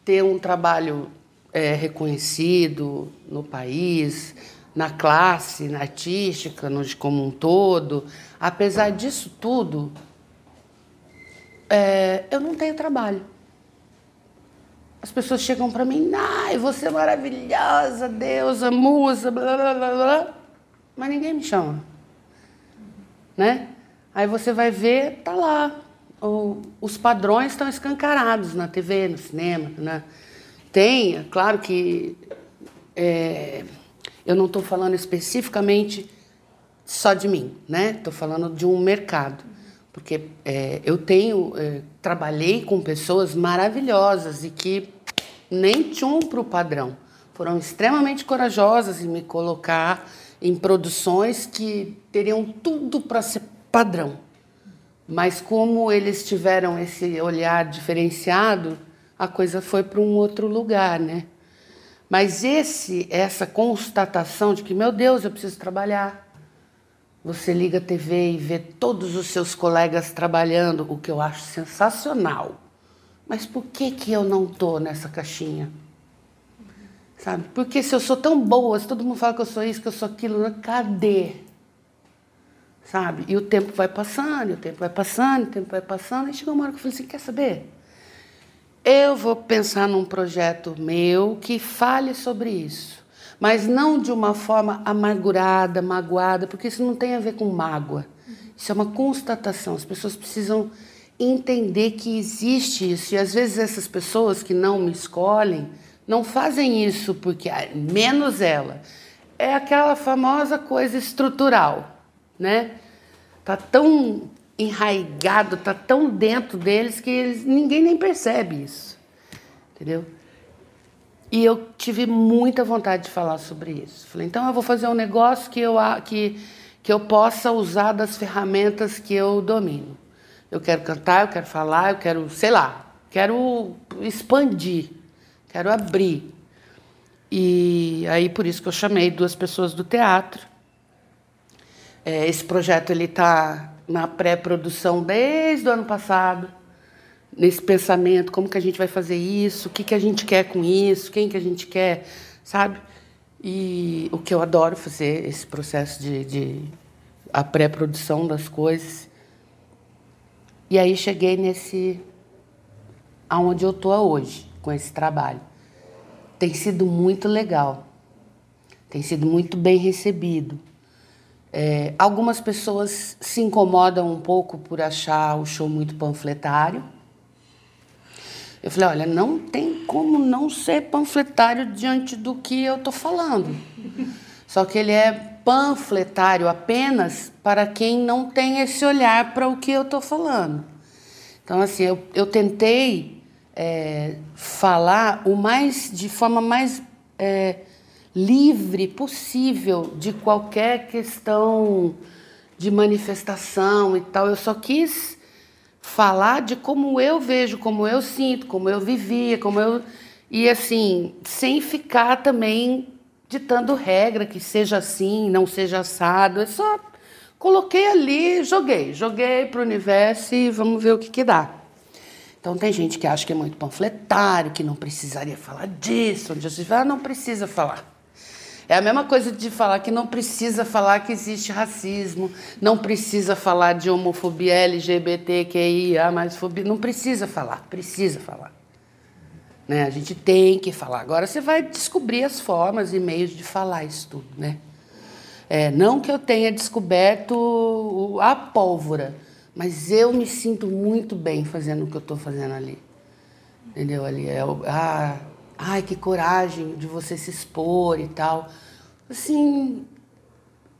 ter um trabalho é, reconhecido no país, na classe, na artística, no, como um todo, apesar disso tudo, é, eu não tenho trabalho. As pessoas chegam para mim, ai, você é maravilhosa, deusa, musa, blá, blá, blá, blá, mas ninguém me chama, né? Aí você vai ver, tá lá, o, os padrões estão escancarados na TV, no cinema, né? Tem, é claro que é, eu não estou falando especificamente só de mim, né? Estou falando de um mercado, porque é, eu tenho é, trabalhei com pessoas maravilhosas e que nem tinham para o padrão, foram extremamente corajosas em me colocar em produções que teriam tudo para ser padrão, mas como eles tiveram esse olhar diferenciado, a coisa foi para um outro lugar, né? Mas esse, essa constatação de que, meu Deus, eu preciso trabalhar. Você liga a TV e vê todos os seus colegas trabalhando, o que eu acho sensacional. Mas por que, que eu não tô nessa caixinha? Sabe? Porque se eu sou tão boa, se todo mundo fala que eu sou isso, que eu sou aquilo, cadê? Sabe? E o tempo vai passando, e o tempo vai passando, e o tempo vai passando, e chegou uma hora que eu falei assim, quer saber? Eu vou pensar num projeto meu que fale sobre isso, mas não de uma forma amargurada, magoada, porque isso não tem a ver com mágoa. Isso é uma constatação. As pessoas precisam entender que existe isso. E às vezes essas pessoas que não me escolhem não fazem isso porque, ah, menos ela, é aquela famosa coisa estrutural, né? Tá tão enraigado, tá tão dentro deles que eles, ninguém nem percebe isso, entendeu? E eu tive muita vontade de falar sobre isso. Falei, então eu vou fazer um negócio que eu, que, que eu possa usar das ferramentas que eu domino. Eu quero cantar, eu quero falar, eu quero, sei lá, quero expandir, quero abrir. E aí por isso que eu chamei duas pessoas do teatro. É, esse projeto ele está na pré-produção desde o ano passado, nesse pensamento, como que a gente vai fazer isso, o que, que a gente quer com isso, quem que a gente quer, sabe? E o que eu adoro fazer, esse processo de, de a pré-produção das coisas. E aí cheguei nesse aonde eu tô hoje com esse trabalho. Tem sido muito legal. Tem sido muito bem recebido. É, algumas pessoas se incomodam um pouco por achar o show muito panfletário. Eu falei, olha, não tem como não ser panfletário diante do que eu estou falando. Só que ele é panfletário apenas para quem não tem esse olhar para o que eu estou falando. Então, assim, eu, eu tentei é, falar o mais de forma mais é, livre possível de qualquer questão de manifestação e tal. Eu só quis falar de como eu vejo, como eu sinto, como eu vivia, como eu e assim, sem ficar também ditando regra que seja assim, não seja assado, é só coloquei ali, joguei, joguei pro universo e vamos ver o que que dá. Então tem gente que acha que é muito panfletário, que não precisaria falar disso, onde você fala, ah, não precisa falar. É a mesma coisa de falar que não precisa falar que existe racismo, não precisa falar de homofobia LGBTQIA, mais fobia, não precisa falar, precisa falar. Né? A gente tem que falar. Agora você vai descobrir as formas e meios de falar isso tudo, né? É, não que eu tenha descoberto a pólvora, mas eu me sinto muito bem fazendo o que eu estou fazendo ali. Entendeu? Ali é o, ah, ai, que coragem de você se expor e tal. Assim,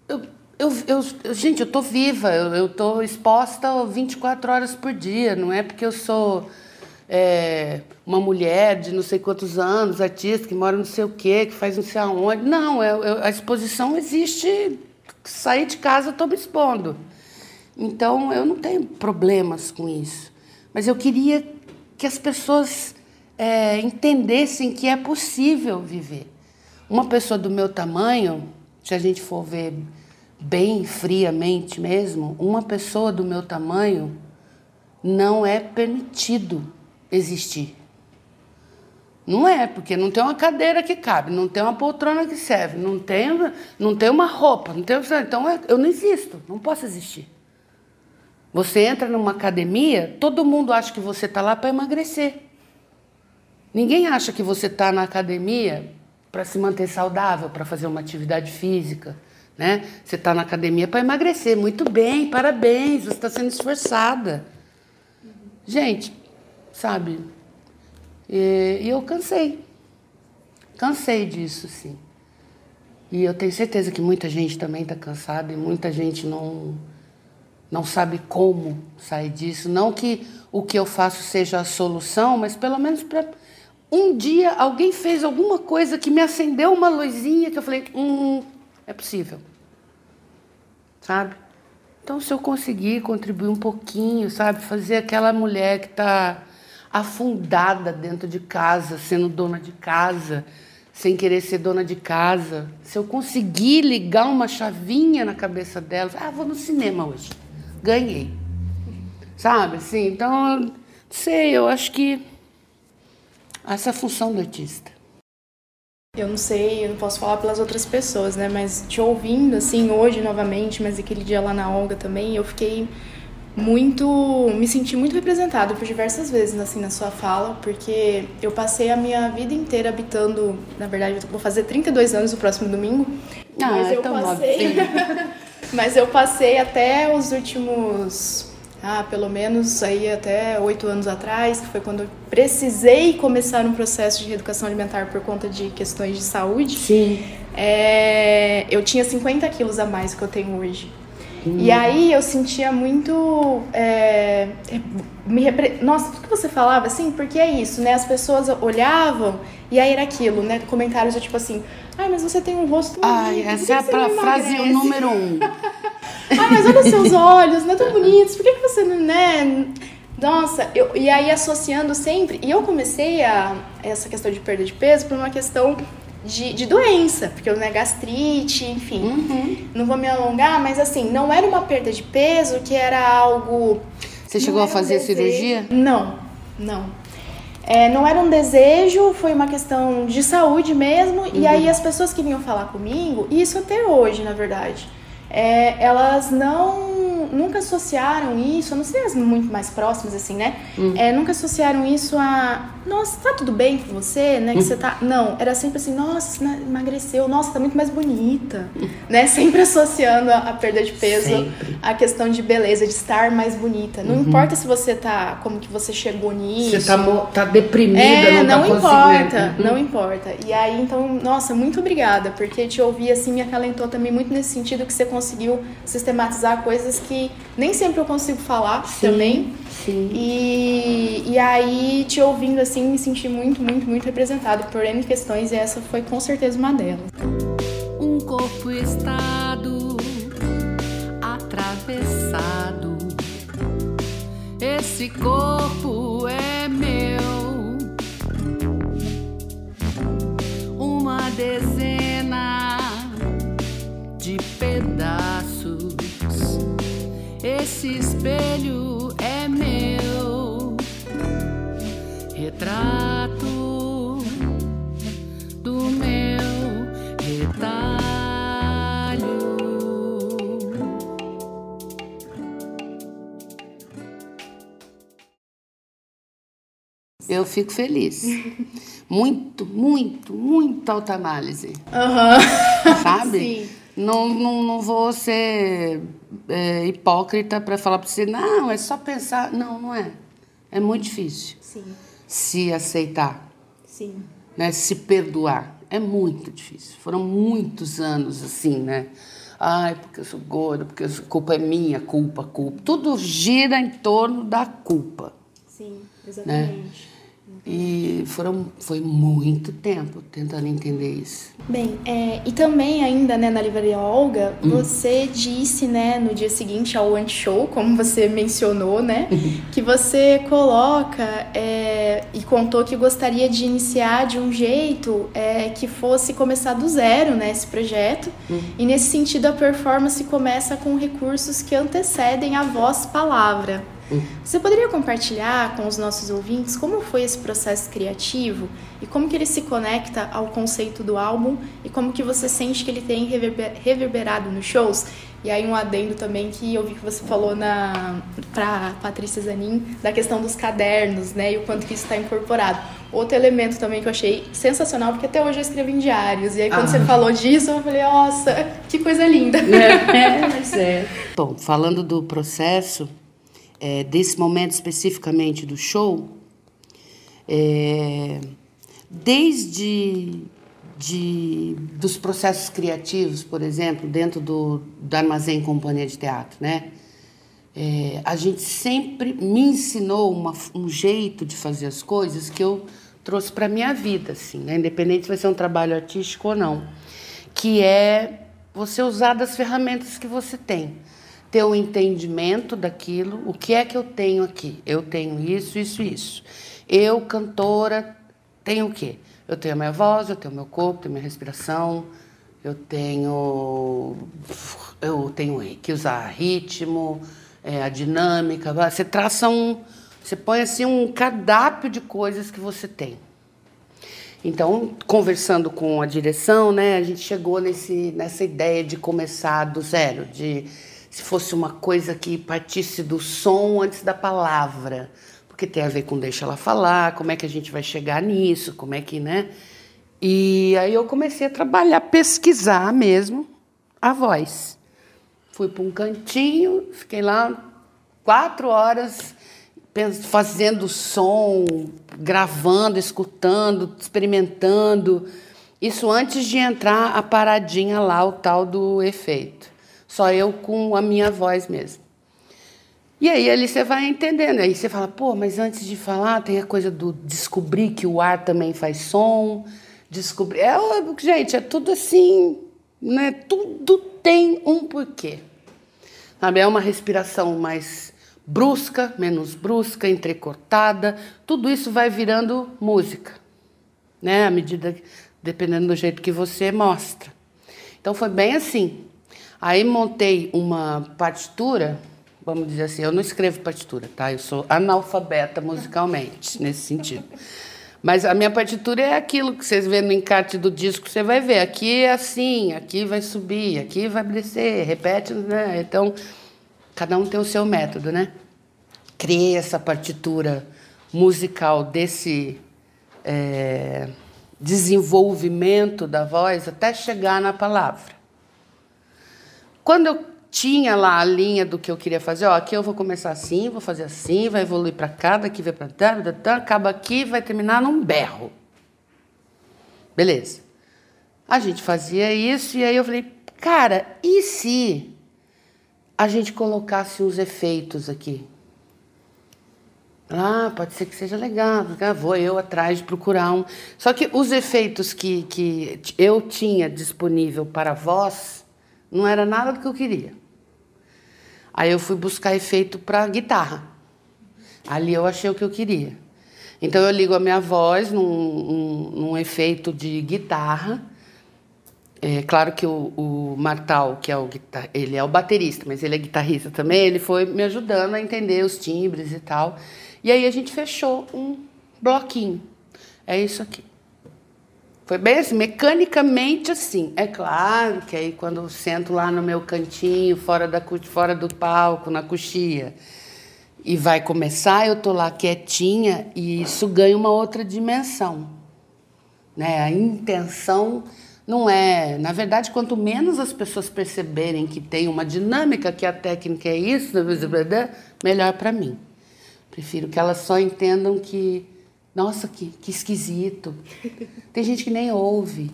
eu, eu, eu, gente, eu tô viva, eu, eu tô exposta 24 horas por dia, não é porque eu sou é, uma mulher de não sei quantos anos, artista, que mora não sei o quê, que faz não sei aonde. Não, eu, eu, a exposição existe, sair de casa eu tô me expondo. Então, eu não tenho problemas com isso. Mas eu queria que as pessoas é, entendessem que é possível viver. Uma pessoa do meu tamanho, se a gente for ver bem friamente mesmo, uma pessoa do meu tamanho não é permitido existir. Não é, porque não tem uma cadeira que cabe, não tem uma poltrona que serve, não tem, não tem uma roupa, não tem, então é, eu não existo, não posso existir. Você entra numa academia, todo mundo acha que você está lá para emagrecer. Ninguém acha que você está na academia para se manter saudável, para fazer uma atividade física. Né? Você está na academia para emagrecer. Muito bem, parabéns, você está sendo esforçada. Gente, sabe? E, e eu cansei. Cansei disso, sim. E eu tenho certeza que muita gente também está cansada e muita gente não, não sabe como sair disso. Não que o que eu faço seja a solução, mas pelo menos para um dia alguém fez alguma coisa que me acendeu uma luzinha que eu falei, hum, é possível. Sabe? Então, se eu conseguir contribuir um pouquinho, sabe? Fazer aquela mulher que está afundada dentro de casa, sendo dona de casa, sem querer ser dona de casa. Se eu conseguir ligar uma chavinha na cabeça dela, ah, vou no cinema hoje. Ganhei. Sabe? Assim, então, sei, eu acho que essa função do artista. Eu não sei, eu não posso falar pelas outras pessoas, né? Mas te ouvindo, assim, hoje novamente, mas aquele dia lá na Olga também, eu fiquei muito. me senti muito representado por diversas vezes, assim, na sua fala, porque eu passei a minha vida inteira habitando. Na verdade, eu vou fazer 32 anos no próximo domingo. Ah, mas eu tão passei. mas eu passei até os últimos ah, pelo menos aí até oito anos atrás, que foi quando eu precisei começar um processo de reeducação alimentar por conta de questões de saúde. Sim. É, eu tinha 50 quilos a mais do que eu tenho hoje. Hum. E aí eu sentia muito. É, me repre... Nossa, tudo que você falava, assim, porque é isso, né? As pessoas olhavam e aí era aquilo, né? Comentários tipo assim: ai, mas você tem um rosto. Ai, essa é a frase número um. ah, mas olha os seus olhos, não é tão bonitos, por que, que você não, né? Nossa, eu, e aí associando sempre, e eu comecei a essa questão de perda de peso por uma questão de, de doença, porque eu né, gastrite, enfim. Uhum. Não vou me alongar, mas assim, não era uma perda de peso que era algo. Você chegou a fazer um cirurgia? Não, não. É, não era um desejo, foi uma questão de saúde mesmo. Uhum. E aí as pessoas que vinham falar comigo, e isso até hoje, na verdade, é, elas não nunca associaram isso, a não ser as muito mais próximas, assim, né? Hum. É, nunca associaram isso a, nossa, tá tudo bem com você, né? Que hum. você tá. Não, era sempre assim, nossa, emagreceu, nossa, tá muito mais bonita, hum. né? Sempre associando a, a perda de peso sempre. à questão de beleza, de estar mais bonita. Não uhum. importa se você tá, como que você chegou nisso. Você tá, tá deprimida, é, não, não tá importa, uhum. não importa. E aí, então, nossa, muito obrigada, porque te ouvir assim me acalentou também muito nesse sentido que você conseguiu sistematizar coisas que nem sempre eu consigo falar sim, também. Sim. E, e aí, te ouvindo assim, me senti muito, muito, muito representado por N questões e essa foi com certeza uma delas. Um corpo estado atravessado. Esse corpo é meu. Uma dezena de pedaços Esse espelho é meu retrato do meu retalho. Eu fico feliz. Muito, muito, muito autoanálise. Aham. Sabe? Sim. Não, não, não vou ser é, hipócrita para falar para você, não, é só pensar. Não, não é. É muito difícil Sim. se aceitar, Sim. né? se perdoar. É muito difícil. Foram muitos anos assim, né? Ai, porque eu sou gorda, porque a culpa é minha, culpa, culpa. Tudo gira em torno da culpa. Sim, Né? E foram, foi muito tempo tentando entender isso. Bem, é, e também ainda, né, na livraria Olga, você disse, né, no dia seguinte ao anti-show, como você mencionou, né, que você coloca é, e contou que gostaria de iniciar de um jeito é, que fosse começar do zero, né, esse projeto. E nesse sentido a performance começa com recursos que antecedem a voz-palavra. Você poderia compartilhar com os nossos ouvintes como foi esse processo criativo e como que ele se conecta ao conceito do álbum e como que você sente que ele tem reverber- reverberado nos shows? E aí um adendo também que eu vi que você falou na para Patrícia Zanin da questão dos cadernos, né, e o quanto que isso está incorporado. Outro elemento também que eu achei sensacional, porque até hoje eu escrevo em diários. E aí quando Ah. você falou disso, eu falei, nossa, que coisa linda. É, mas é. Bom, falando do processo, é, desse momento especificamente do show, é, desde de, dos processos criativos, por exemplo, dentro do, do Armazém Companhia de Teatro, né? É, a gente sempre me ensinou uma, um jeito de fazer as coisas que eu trouxe para minha vida, assim, né? independente se vai ser um trabalho artístico ou não, que é você usar das ferramentas que você tem, ter o um entendimento daquilo, o que é que eu tenho aqui? Eu tenho isso, isso, isso. Eu, cantora, tenho o quê? Eu tenho a minha voz, eu tenho o meu corpo, tenho minha respiração, eu tenho eu tenho que usar ritmo, é, a dinâmica. Você traça um, você põe assim um cardápio de coisas que você tem. Então, conversando com a direção, né, a gente chegou nesse, nessa ideia de começar do zero, de se fosse uma coisa que partisse do som antes da palavra, porque tem a ver com deixa ela falar, como é que a gente vai chegar nisso, como é que, né? E aí eu comecei a trabalhar, pesquisar mesmo a voz. Fui para um cantinho, fiquei lá quatro horas fazendo som, gravando, escutando, experimentando. Isso antes de entrar a paradinha lá, o tal do efeito. Só eu com a minha voz mesmo. E aí ali você vai entendendo. Aí você fala, pô, mas antes de falar tem a coisa do descobrir que o ar também faz som. Descobrir. É, gente, é tudo assim, né? Tudo tem um porquê. Sabe? É uma respiração mais brusca, menos brusca, entrecortada. Tudo isso vai virando música, né? À medida, dependendo do jeito que você mostra. Então foi bem assim. Aí montei uma partitura, vamos dizer assim, eu não escrevo partitura, tá? Eu sou analfabeta musicalmente, nesse sentido. Mas a minha partitura é aquilo que vocês vêem no encarte do disco, você vai ver. Aqui é assim, aqui vai subir, aqui vai descer, repete, né? Então, cada um tem o seu método, né? Criei essa partitura musical desse é, desenvolvimento da voz até chegar na palavra. Quando eu tinha lá a linha do que eu queria fazer, ó, aqui eu vou começar assim, vou fazer assim, vai evoluir para cá, daqui vai para cá, acaba aqui, vai terminar num berro. Beleza. A gente fazia isso e aí eu falei, cara, e se a gente colocasse uns efeitos aqui? Ah, pode ser que seja legal. Vou eu atrás de procurar um. Só que os efeitos que, que eu tinha disponível para voz não era nada do que eu queria. Aí eu fui buscar efeito para guitarra. Ali eu achei o que eu queria. Então eu ligo a minha voz num, num, num efeito de guitarra É claro que o, o Martal, que é o ele é o baterista, mas ele é guitarrista também, ele foi me ajudando a entender os timbres e tal. E aí a gente fechou um bloquinho. É isso aqui. Foi bem assim, mecanicamente assim. É claro que aí quando eu sento lá no meu cantinho, fora, da, fora do palco, na coxia, e vai começar, eu tô lá quietinha e isso ganha uma outra dimensão. Né? A intenção não é. Na verdade, quanto menos as pessoas perceberem que tem uma dinâmica, que a técnica é isso, melhor para mim. Prefiro que elas só entendam que nossa, que, que esquisito. Tem gente que nem ouve.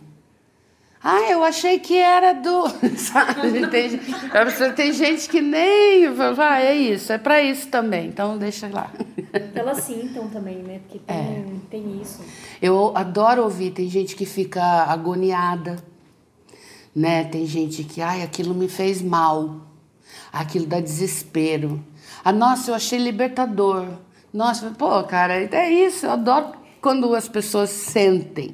Ah, eu achei que era do. Sabe? Tem, tem gente que nem. Vai, é isso, é para isso também. Então deixa lá. Elas sintam também, né? Porque tem, é. tem isso. Eu adoro ouvir, tem gente que fica agoniada. Né? Tem gente que, ai, aquilo me fez mal. Aquilo dá desespero. Ah, nossa, eu achei libertador. Nossa, pô, cara, é isso. Eu adoro quando as pessoas sentem,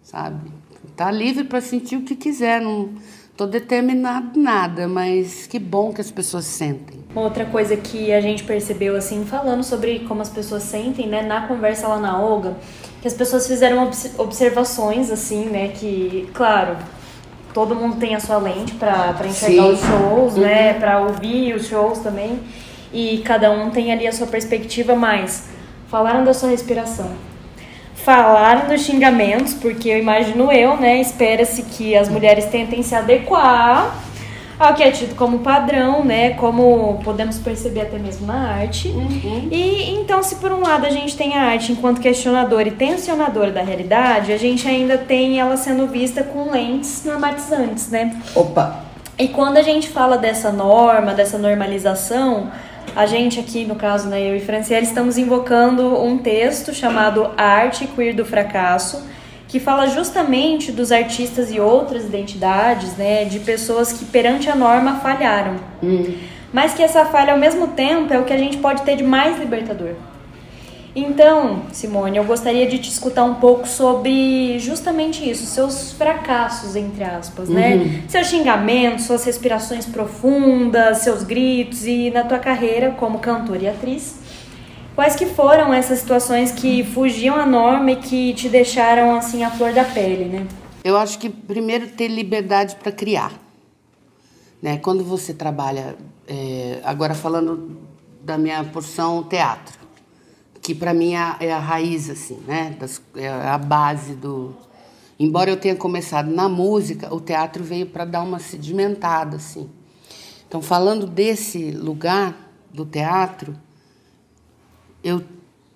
sabe? Tá livre para sentir o que quiser, não tô determinado nada, mas que bom que as pessoas sentem. Uma outra coisa que a gente percebeu assim, falando sobre como as pessoas sentem, né, na conversa lá na Olga, que as pessoas fizeram observações assim, né, que, claro, todo mundo tem a sua lente para enxergar Sim. os shows, né, uhum. para ouvir os shows também e cada um tem ali a sua perspectiva, mas falaram da sua respiração. Falaram dos xingamentos, porque eu imagino eu, né? Espera-se que as mulheres tentem se adequar ao que é tido como padrão, né? Como podemos perceber até mesmo na arte. Uhum. E então, se por um lado a gente tem a arte enquanto questionadora e tensionadora da realidade, a gente ainda tem ela sendo vista com lentes normatizantes, né? Opa! E quando a gente fala dessa norma, dessa normalização, a gente aqui, no caso, né, eu e Franciele, estamos invocando um texto chamado Arte Queer do Fracasso, que fala justamente dos artistas e outras identidades, né, de pessoas que perante a norma falharam. Hum. Mas que essa falha, ao mesmo tempo, é o que a gente pode ter de mais libertador. Então, Simone, eu gostaria de te escutar um pouco sobre justamente isso, seus fracassos, entre aspas, né? Uhum. Seus xingamentos, suas respirações profundas, seus gritos e na tua carreira como cantora e atriz. Quais que foram essas situações que fugiam à norma e que te deixaram assim a flor da pele, né? Eu acho que primeiro ter liberdade para criar, né? Quando você trabalha, é, agora falando da minha porção teatro, que para mim é, é a, raiz assim, né? Das, é a base do. Embora eu tenha começado na música, o teatro veio para dar uma sedimentada assim. Então, falando desse lugar do teatro, eu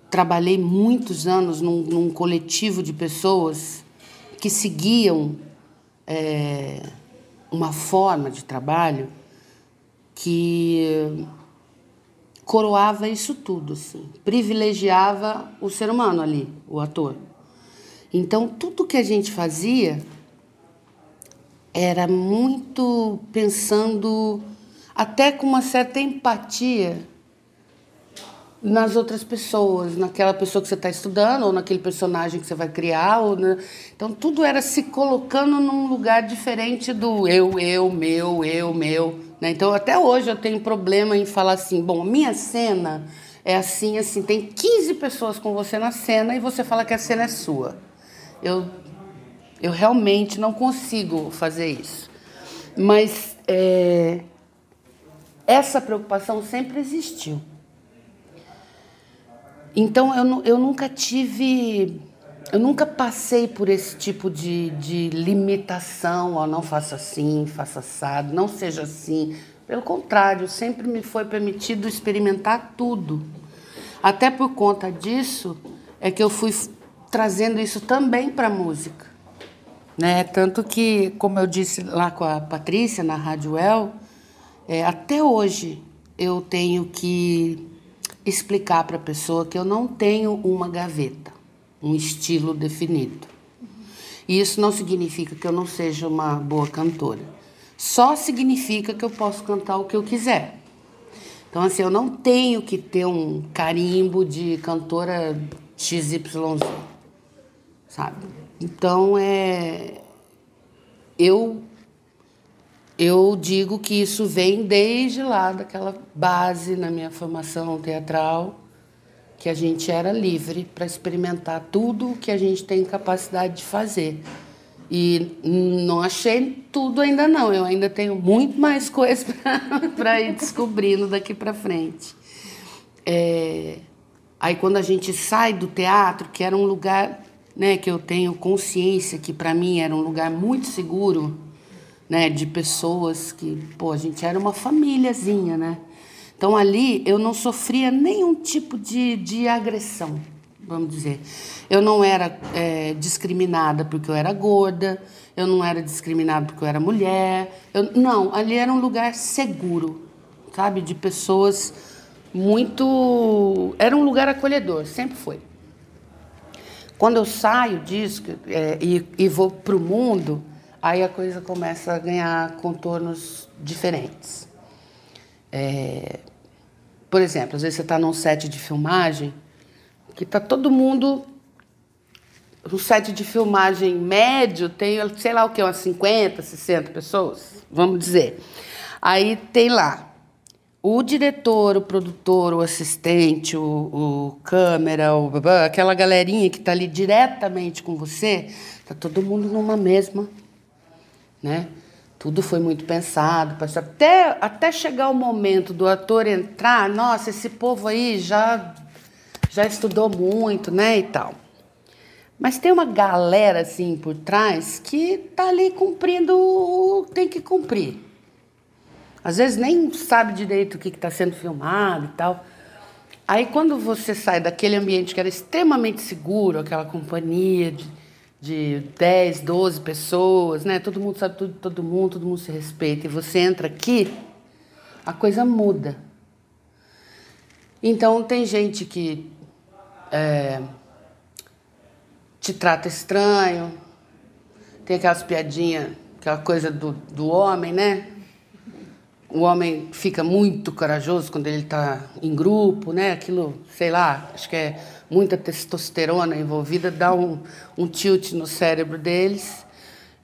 trabalhei muitos anos num, num coletivo de pessoas que seguiam é, uma forma de trabalho que coroava isso tudo, assim, privilegiava o ser humano ali, o ator. Então, tudo que a gente fazia era muito pensando, até com uma certa empatia nas outras pessoas, naquela pessoa que você está estudando, ou naquele personagem que você vai criar. Ou na... Então, tudo era se colocando num lugar diferente do eu, eu, meu, eu, meu. Né? Então, até hoje eu tenho problema em falar assim: bom, minha cena é assim, assim, tem 15 pessoas com você na cena e você fala que a cena é sua. Eu, eu realmente não consigo fazer isso. Mas é, essa preocupação sempre existiu. Então, eu, eu nunca tive eu nunca passei por esse tipo de, de limitação, ó, não faça assim, faça assado, não seja assim. Pelo contrário, sempre me foi permitido experimentar tudo. Até por conta disso é que eu fui trazendo isso também para a música. Né? Tanto que, como eu disse lá com a Patrícia na Rádio El, é, até hoje eu tenho que explicar para a pessoa que eu não tenho uma gaveta um estilo definido. E isso não significa que eu não seja uma boa cantora. Só significa que eu posso cantar o que eu quiser. Então, assim, eu não tenho que ter um carimbo de cantora XYZ, sabe? Então, é. eu eu digo que isso vem desde lá daquela base na minha formação teatral, que a gente era livre para experimentar tudo o que a gente tem capacidade de fazer. E não achei tudo ainda não, eu ainda tenho muito mais coisas para ir descobrindo daqui para frente. É... Aí quando a gente sai do teatro, que era um lugar né, que eu tenho consciência que para mim era um lugar muito seguro, né, de pessoas que, pô, a gente era uma famíliazinha, né? Então ali eu não sofria nenhum tipo de, de agressão, vamos dizer. Eu não era é, discriminada porque eu era gorda, eu não era discriminada porque eu era mulher. Eu, não, ali era um lugar seguro, sabe? De pessoas muito. Era um lugar acolhedor, sempre foi. Quando eu saio disso é, e, e vou para o mundo, aí a coisa começa a ganhar contornos diferentes. É, por exemplo, às vezes você está num set de filmagem que está todo mundo. Um set de filmagem médio tem, sei lá o que, umas 50, 60 pessoas, vamos dizer. Aí tem lá o diretor, o produtor, o assistente, o, o câmera, o, aquela galerinha que está ali diretamente com você, está todo mundo numa mesma, né? Tudo foi muito pensado, até, até chegar o momento do ator entrar, nossa, esse povo aí já, já estudou muito, né, e tal. Mas tem uma galera assim por trás que tá ali cumprindo, tem que cumprir. Às vezes nem sabe direito o que está sendo filmado e tal. Aí quando você sai daquele ambiente que era extremamente seguro, aquela companhia de, de 10, 12 pessoas, né? Todo mundo sabe tudo todo mundo, todo mundo se respeita. E você entra aqui, a coisa muda. Então tem gente que é, te trata estranho, tem aquelas piadinhas, aquela coisa do, do homem, né? o homem fica muito corajoso quando ele está em grupo, né? Aquilo, sei lá, acho que é muita testosterona envolvida, dá um, um tilt no cérebro deles.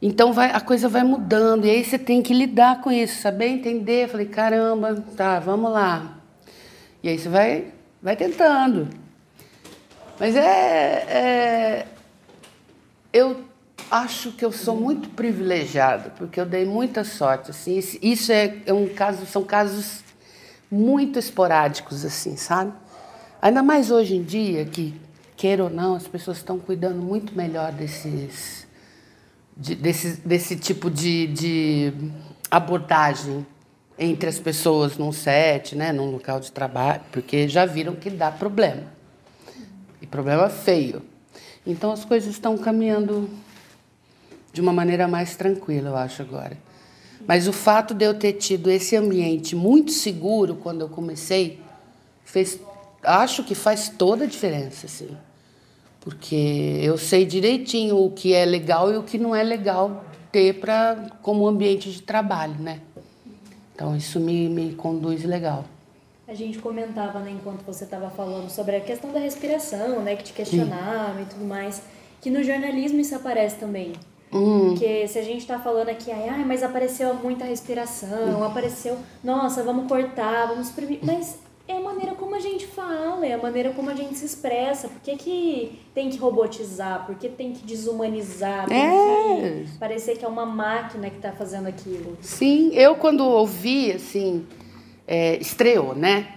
Então vai, a coisa vai mudando e aí você tem que lidar com isso, saber entender. Falei, caramba, tá, vamos lá. E aí você vai, vai tentando. Mas é, é eu acho que eu sou muito privilegiada, porque eu dei muita sorte. Assim, isso é, é um caso, são casos muito esporádicos, assim, sabe? Ainda mais hoje em dia, que, queira ou não, as pessoas estão cuidando muito melhor desses, de, desse, desse tipo de, de abordagem entre as pessoas num set, né, num local de trabalho, porque já viram que dá problema. E problema feio. Então as coisas estão caminhando de uma maneira mais tranquila, eu acho agora. Mas o fato de eu ter tido esse ambiente muito seguro quando eu comecei, fez, acho que faz toda a diferença, assim. Porque eu sei direitinho o que é legal e o que não é legal ter para como ambiente de trabalho, né? Então isso me, me conduz legal. A gente comentava, né, enquanto você estava falando sobre a questão da respiração, né, que te questionava Sim. e tudo mais, que no jornalismo isso aparece também. Hum. Porque se a gente tá falando aqui, ai, mas apareceu muita respiração, hum. apareceu, nossa, vamos cortar, vamos exprimir. Mas é a maneira como a gente fala, é a maneira como a gente se expressa. Por que, que tem que robotizar? Por que tem que desumanizar? Tem é. que parecer que é uma máquina que tá fazendo aquilo. Sim, eu quando ouvi, assim, é, estreou, né?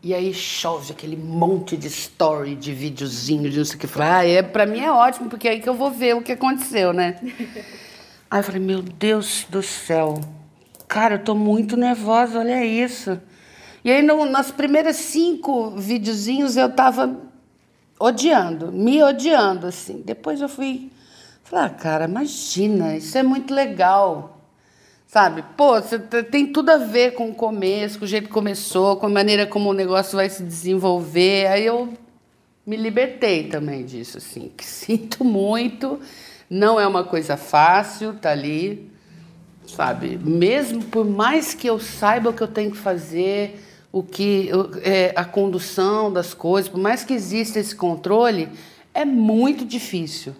E aí chove aquele monte de story, de videozinho, de não sei o que. Falei, ah, é, pra mim é ótimo, porque é aí que eu vou ver o que aconteceu, né? aí eu falei, meu Deus do céu. Cara, eu tô muito nervosa, olha isso. E aí, no, nas primeiras cinco videozinhos, eu tava odiando, me odiando, assim. Depois eu fui... Falei, ah, cara, imagina, isso é muito legal. Sabe? Pô, você tem tudo a ver com o começo, com o jeito que começou, com a maneira como o negócio vai se desenvolver. Aí eu me libertei também disso, assim. Que sinto muito, não é uma coisa fácil, tá ali, sabe? Mesmo por mais que eu saiba o que eu tenho que fazer, o que é, a condução das coisas, por mais que exista esse controle, é muito difícil,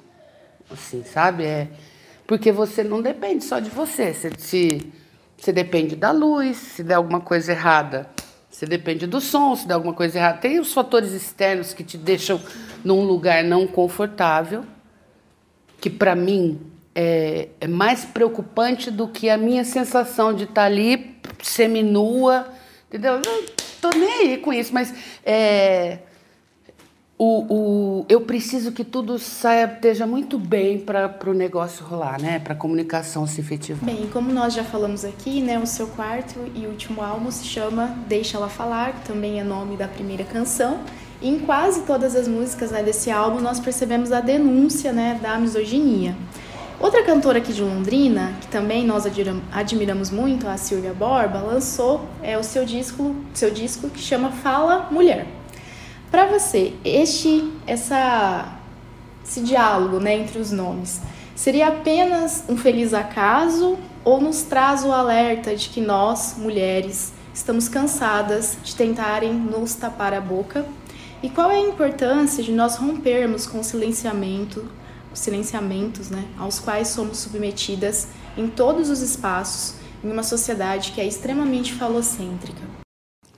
assim, sabe? É, Porque você não depende só de você. Você, se, você depende da luz, se der alguma coisa errada, você depende do som, se der alguma coisa errada. Tem os fatores externos que te deixam num lugar não confortável, que para mim é, é, mais preocupante do que a minha sensação de estar tá ali seminua, entendeu? Eu tô nem aí com isso, mas é, o, o, eu preciso que tudo saia, esteja muito bem para o negócio rolar, né? Para a comunicação se efetivar. Bem, como nós já falamos aqui, né? O seu quarto e último álbum se chama Deixa Ela Falar, que também é nome da primeira canção. E em quase todas as músicas né, desse álbum nós percebemos a denúncia né, da misoginia. Outra cantora aqui de Londrina, que também nós admiramos muito, a Silvia Borba, lançou é, o seu disco, seu disco que chama Fala Mulher. Para você, este, essa, esse diálogo né, entre os nomes seria apenas um feliz acaso ou nos traz o alerta de que nós, mulheres, estamos cansadas de tentarem nos tapar a boca? E qual é a importância de nós rompermos com o silenciamento, silenciamentos né, aos quais somos submetidas em todos os espaços em uma sociedade que é extremamente falocêntrica?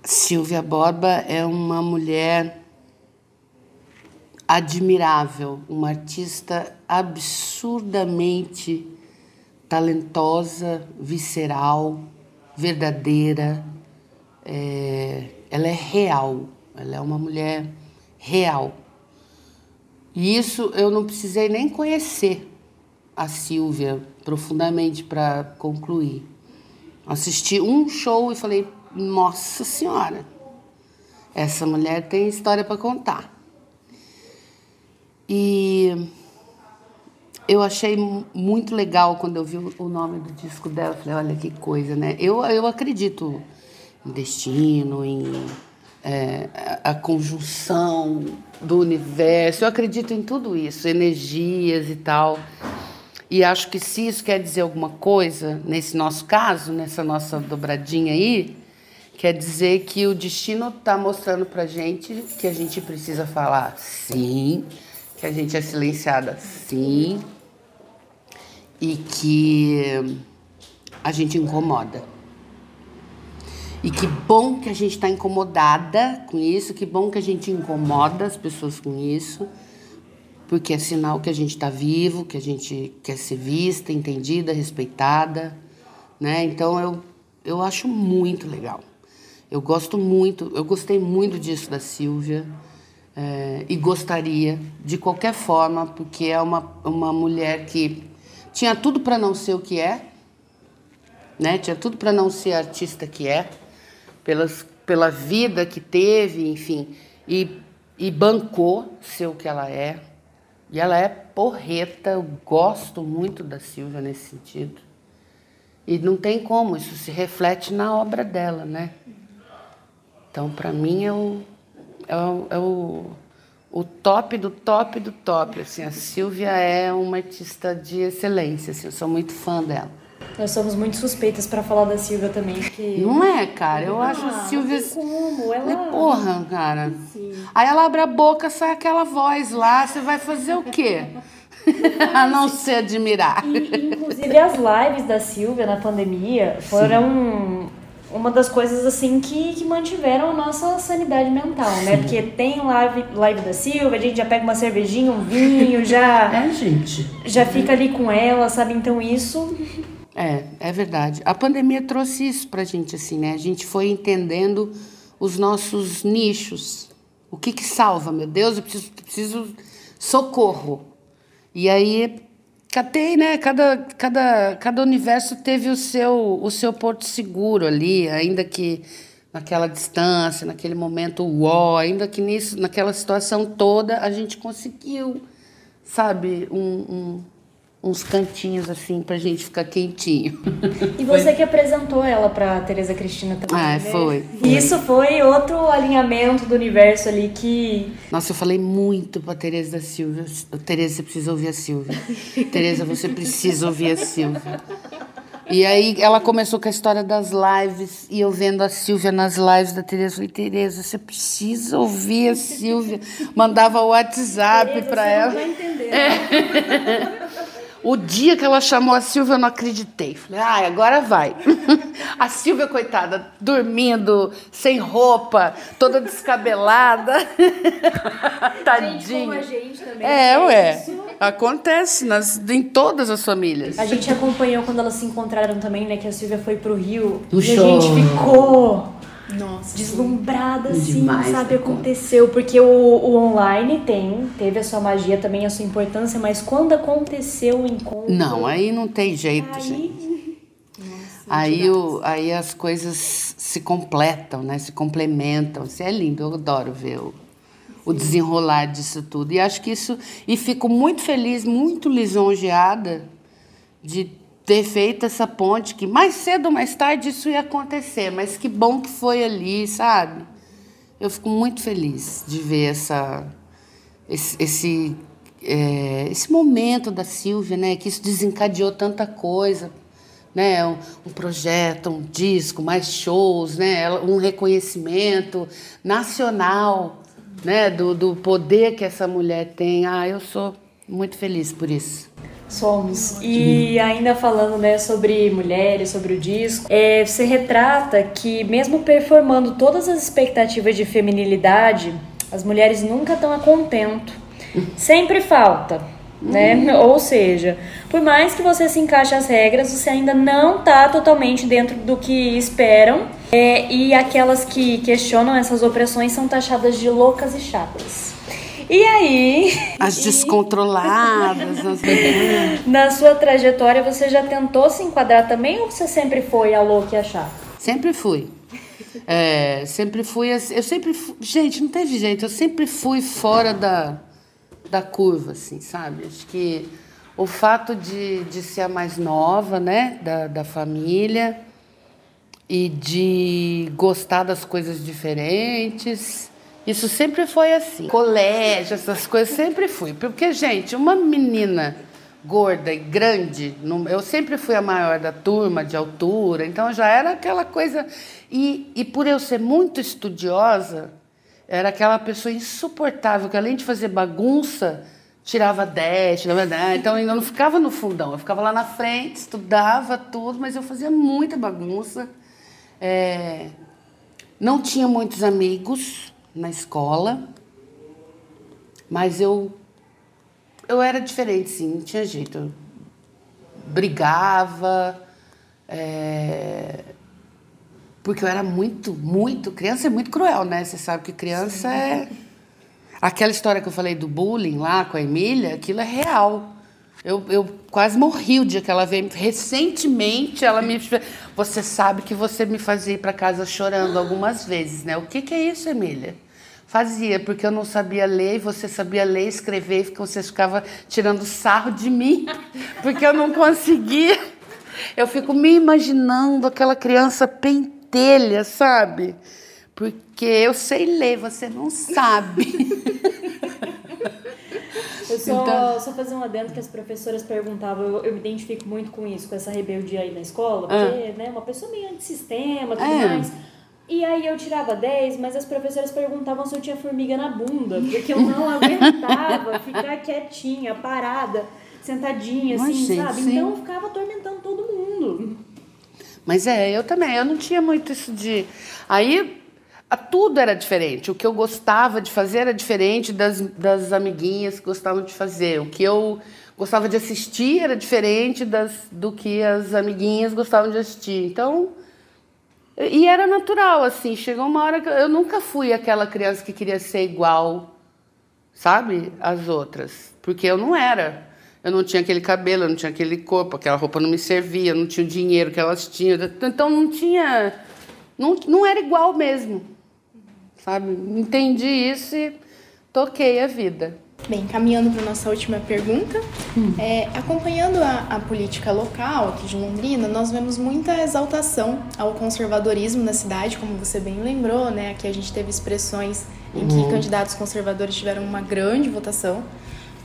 Silvia Borba é uma mulher admirável, uma artista absurdamente talentosa, visceral, verdadeira. É, ela é real, ela é uma mulher real. E isso eu não precisei nem conhecer a Silvia profundamente para concluir. Assisti um show e falei: Nossa Senhora, essa mulher tem história para contar. E eu achei muito legal quando eu vi o nome do disco dela. Falei, olha que coisa, né? Eu, eu acredito em destino, em é, a conjunção do universo. Eu acredito em tudo isso, energias e tal. E acho que se isso quer dizer alguma coisa, nesse nosso caso, nessa nossa dobradinha aí, quer dizer que o destino está mostrando para gente que a gente precisa falar sim que a gente é silenciada sim e que a gente incomoda. E que bom que a gente está incomodada com isso, que bom que a gente incomoda as pessoas com isso, porque é sinal que a gente está vivo, que a gente quer ser vista, entendida, respeitada, né? Então eu, eu acho muito legal. Eu gosto muito, eu gostei muito disso da Silvia. É, e gostaria, de qualquer forma, porque é uma, uma mulher que tinha tudo para não ser o que é, né? tinha tudo para não ser a artista que é, pelas, pela vida que teve, enfim, e, e bancou ser o que ela é. E ela é porreta, eu gosto muito da Silvia nesse sentido. E não tem como, isso se reflete na obra dela, né? Então, para mim, é o, é o, é o, o top do top do top. Assim, a Silvia é uma artista de excelência, assim, eu sou muito fã dela. Nós somos muito suspeitas para falar da Silvia também. Porque... Não é, cara? Eu ah, acho a Silvia. como? Ela... É porra, cara. Sim. Aí ela abre a boca, sai aquela voz lá. Você vai fazer o quê? a não se admirar. E, inclusive, as lives da Silvia na pandemia foram Sim uma das coisas assim que, que mantiveram a nossa sanidade mental, né? Sim. né? Porque tem live, live da Silvia, a gente já pega uma cervejinha, um vinho, já. é, gente. Já fica ali com ela, sabe? Então isso. É, é verdade. A pandemia trouxe isso pra gente, assim, né? A gente foi entendendo os nossos nichos. O que que salva, meu Deus? Eu preciso, preciso socorro. E aí catei, né? Cada, cada, cada universo teve o seu, o seu porto seguro ali, ainda que naquela distância, naquele momento uó, ainda que nisso, naquela situação toda, a gente conseguiu, sabe, um, um uns cantinhos assim pra gente ficar quentinho. E você foi. que apresentou ela pra Tereza Cristina também. Ah, né? foi, foi. Isso foi outro alinhamento do universo ali que. Nossa, eu falei muito pra Tereza da Silvia. Tereza, você precisa ouvir a Silvia. Tereza, você precisa ouvir a Silvia. E aí ela começou com a história das lives e eu vendo a Silvia nas lives da Tereza, falei, Tereza, você precisa ouvir a Silvia. Mandava o WhatsApp para ela. Não vai entender. É. O dia que ela chamou a Silvia, eu não acreditei. Falei, ai, agora vai. A Silvia, coitada, dormindo, sem roupa, toda descabelada. Tadinha. Gente como a gente também. É, ué. isso. Acontece nas, em todas as famílias. A gente acompanhou quando elas se encontraram também, né? Que a Silvia foi pro Rio. No e a show. gente ficou Nossa. deslumbrada, assim, Demais, sabe? né? Aconteceu. Porque o, o online tem, teve a sua magia também, a sua importância, mas quando aconteceu o encontro. Não, aí não tem jeito, gente. aí. Aí, o, aí as coisas se completam, né? Se complementam. Isso é lindo, eu adoro ver o, o desenrolar disso tudo. E acho que isso. E fico muito feliz, muito lisonjeada de ter feito essa ponte, que mais cedo ou mais tarde isso ia acontecer, mas que bom que foi ali, sabe? Eu fico muito feliz de ver essa, esse, esse, é, esse momento da Silvia, né? Que isso desencadeou tanta coisa, né? Um, um projeto, um disco, mais shows, né? Um reconhecimento nacional, né? Do, do poder que essa mulher tem. Ah, eu sou muito feliz por isso. Somos. E ainda falando né, sobre mulheres, sobre o disco, é, você retrata que mesmo performando todas as expectativas de feminilidade, as mulheres nunca estão a contento. Sempre falta. Né? Ou seja, por mais que você se encaixe as regras, você ainda não está totalmente dentro do que esperam. É, e aquelas que questionam essas opressões são taxadas de loucas e chatas. E aí, As descontroladas, as... na sua trajetória, você já tentou se enquadrar também ou você sempre foi a louca e a chata? Sempre fui. É, sempre fui assim. Eu sempre fui, Gente, não teve jeito. Eu sempre fui fora da, da curva, assim, sabe? Acho que o fato de, de ser a mais nova, né, da, da família e de gostar das coisas diferentes. Isso sempre foi assim. Colégio, essas coisas, sempre fui. Porque, gente, uma menina gorda e grande, eu sempre fui a maior da turma, de altura, então já era aquela coisa. E, e por eu ser muito estudiosa, era aquela pessoa insuportável que, além de fazer bagunça, tirava 10, tirava 10. Então eu não ficava no fundão, eu ficava lá na frente, estudava tudo, mas eu fazia muita bagunça. É, não tinha muitos amigos na escola, mas eu eu era diferente, sim, não tinha jeito. Eu brigava, é, porque eu era muito, muito. Criança é muito cruel, né? Você sabe que criança é. Aquela história que eu falei do bullying lá com a Emília, aquilo é real. Eu, eu quase morri o dia que ela veio. Recentemente, ela me. Você sabe que você me fazia ir para casa chorando algumas vezes, né? O que, que é isso, Emília? Fazia, porque eu não sabia ler, e você sabia ler escrever, e você ficava tirando sarro de mim, porque eu não conseguia. Eu fico me imaginando aquela criança pentelha, sabe? Porque eu sei ler, você não sabe. Eu só, Então- só fazer um adendo que as professoras perguntavam, eu, eu me identifico muito com isso, com essa rebeldia aí na escola, porque, né, uma pessoa meio antissistema tudo É. mais. E aí eu tirava 10, mas as professoras perguntavam se eu tinha formiga na bunda, porque eu não aguentava ficar quietinha, parada, sentadinha, Mas, assim, gente, sabe? sim. Então eu ficava atormentando todo mundo. Mas é, eu também, eu não tinha muito isso de. Aí tudo era diferente. O que eu gostava de fazer era diferente das, das amiguinhas que gostavam de fazer. O que eu gostava de assistir era diferente das, do que as amiguinhas gostavam de assistir. Então. E era natural, assim. Chegou uma hora que eu, nunca fui aquela criança que queria ser igual, sabe, às outras. Porque eu não era. Eu não tinha aquele cabelo, eu não tinha aquele corpo, aquela roupa não me servia, eu não tinha o dinheiro que elas tinham. Então não tinha. Não, não era igual mesmo. Sabe? Entendi isso e toquei a vida. Bem, caminhando para nossa última pergunta, é, acompanhando a, a política local aqui de Londrina, nós vemos muita exaltação ao conservadorismo na cidade, como você bem lembrou, né? Aqui a gente teve expressões em que candidatos conservadores tiveram uma grande votação.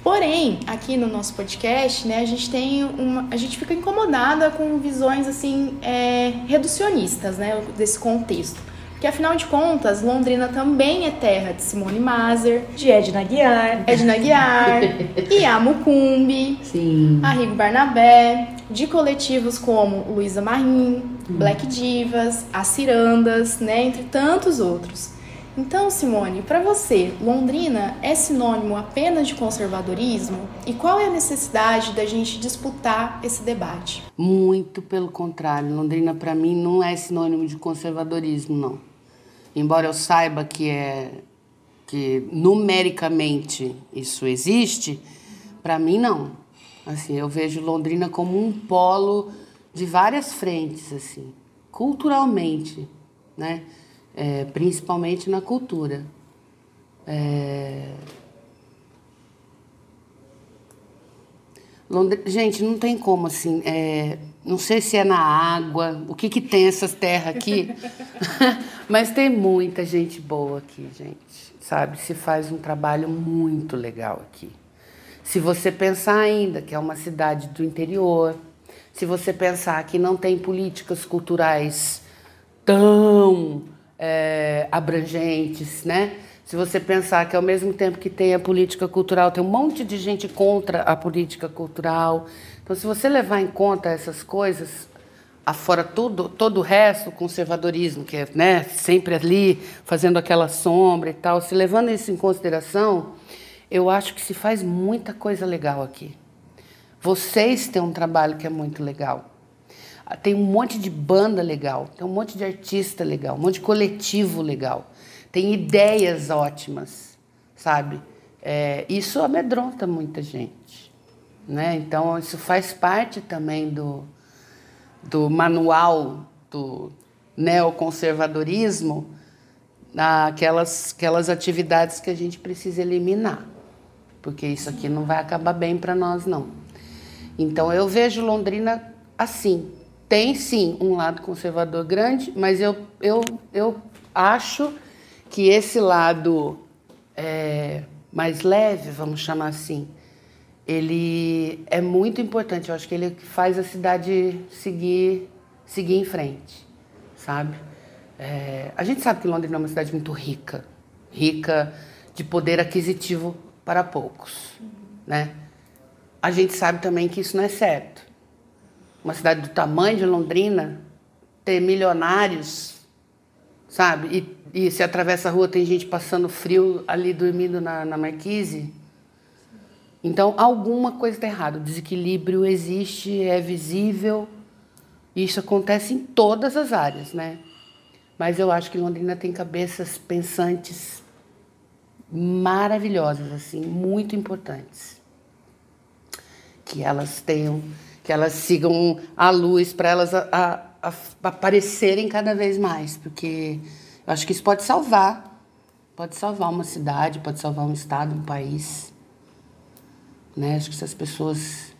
Porém, aqui no nosso podcast, né, a gente tem uma, a gente fica incomodada com visões assim é, reducionistas, né, desse contexto. Porque afinal de contas, Londrina também é terra de Simone Mazer, De Edna Guiar. Edna Guiar, Iamucumbi, Sim. Arrigo Barnabé, de coletivos como Luísa Marim, Black Divas, As Cirandas, né, entre tantos outros. Então, Simone, para você, Londrina é sinônimo apenas de conservadorismo? E qual é a necessidade da gente disputar esse debate? Muito pelo contrário. Londrina, para mim, não é sinônimo de conservadorismo, não. Embora eu saiba que é que numericamente isso existe, para mim não. Assim, eu vejo Londrina como um polo de várias frentes, assim, culturalmente, né? É, principalmente na cultura. É, Gente, não tem como assim. é, Não sei se é na água, o que, que tem essas terras aqui, mas tem muita gente boa aqui, gente. Sabe? Se faz um trabalho muito legal aqui. Se você pensar ainda que é uma cidade do interior, se você pensar que não tem políticas culturais tão é, abrangentes, né? Se você pensar que ao mesmo tempo que tem a política cultural, tem um monte de gente contra a política cultural. Então, se você levar em conta essas coisas, afora tudo, todo o resto, o conservadorismo, que é né, sempre ali, fazendo aquela sombra e tal, se levando isso em consideração, eu acho que se faz muita coisa legal aqui. Vocês têm um trabalho que é muito legal. Tem um monte de banda legal, tem um monte de artista legal, um monte de coletivo legal, tem ideias ótimas, sabe? É, isso amedronta muita gente, né? Então isso faz parte também do, do manual do neoconservadorismo, aquelas, aquelas atividades que a gente precisa eliminar, porque isso aqui não vai acabar bem para nós não. Então eu vejo Londrina assim. Tem sim um lado conservador grande, mas eu, eu, eu acho que esse lado é, mais leve, vamos chamar assim, ele é muito importante. Eu acho que ele faz a cidade seguir, seguir em frente, sabe? É, a gente sabe que Londrina é uma cidade muito rica, rica de poder aquisitivo para poucos, né? A gente sabe também que isso não é certo. Uma cidade do tamanho de Londrina ter milionários, sabe? E, e se atravessa a rua tem gente passando frio ali dormindo na, na marquise. Então alguma coisa está errada. O desequilíbrio existe, é visível. Isso acontece em todas as áreas, né? Mas eu acho que Londrina tem cabeças pensantes maravilhosas, assim, muito importantes. Que elas tenham, que elas sigam a luz para elas a- a- a- aparecerem cada vez mais, porque eu acho que isso pode salvar, pode salvar uma cidade, pode salvar um estado, um país. Né? Acho que se as pessoas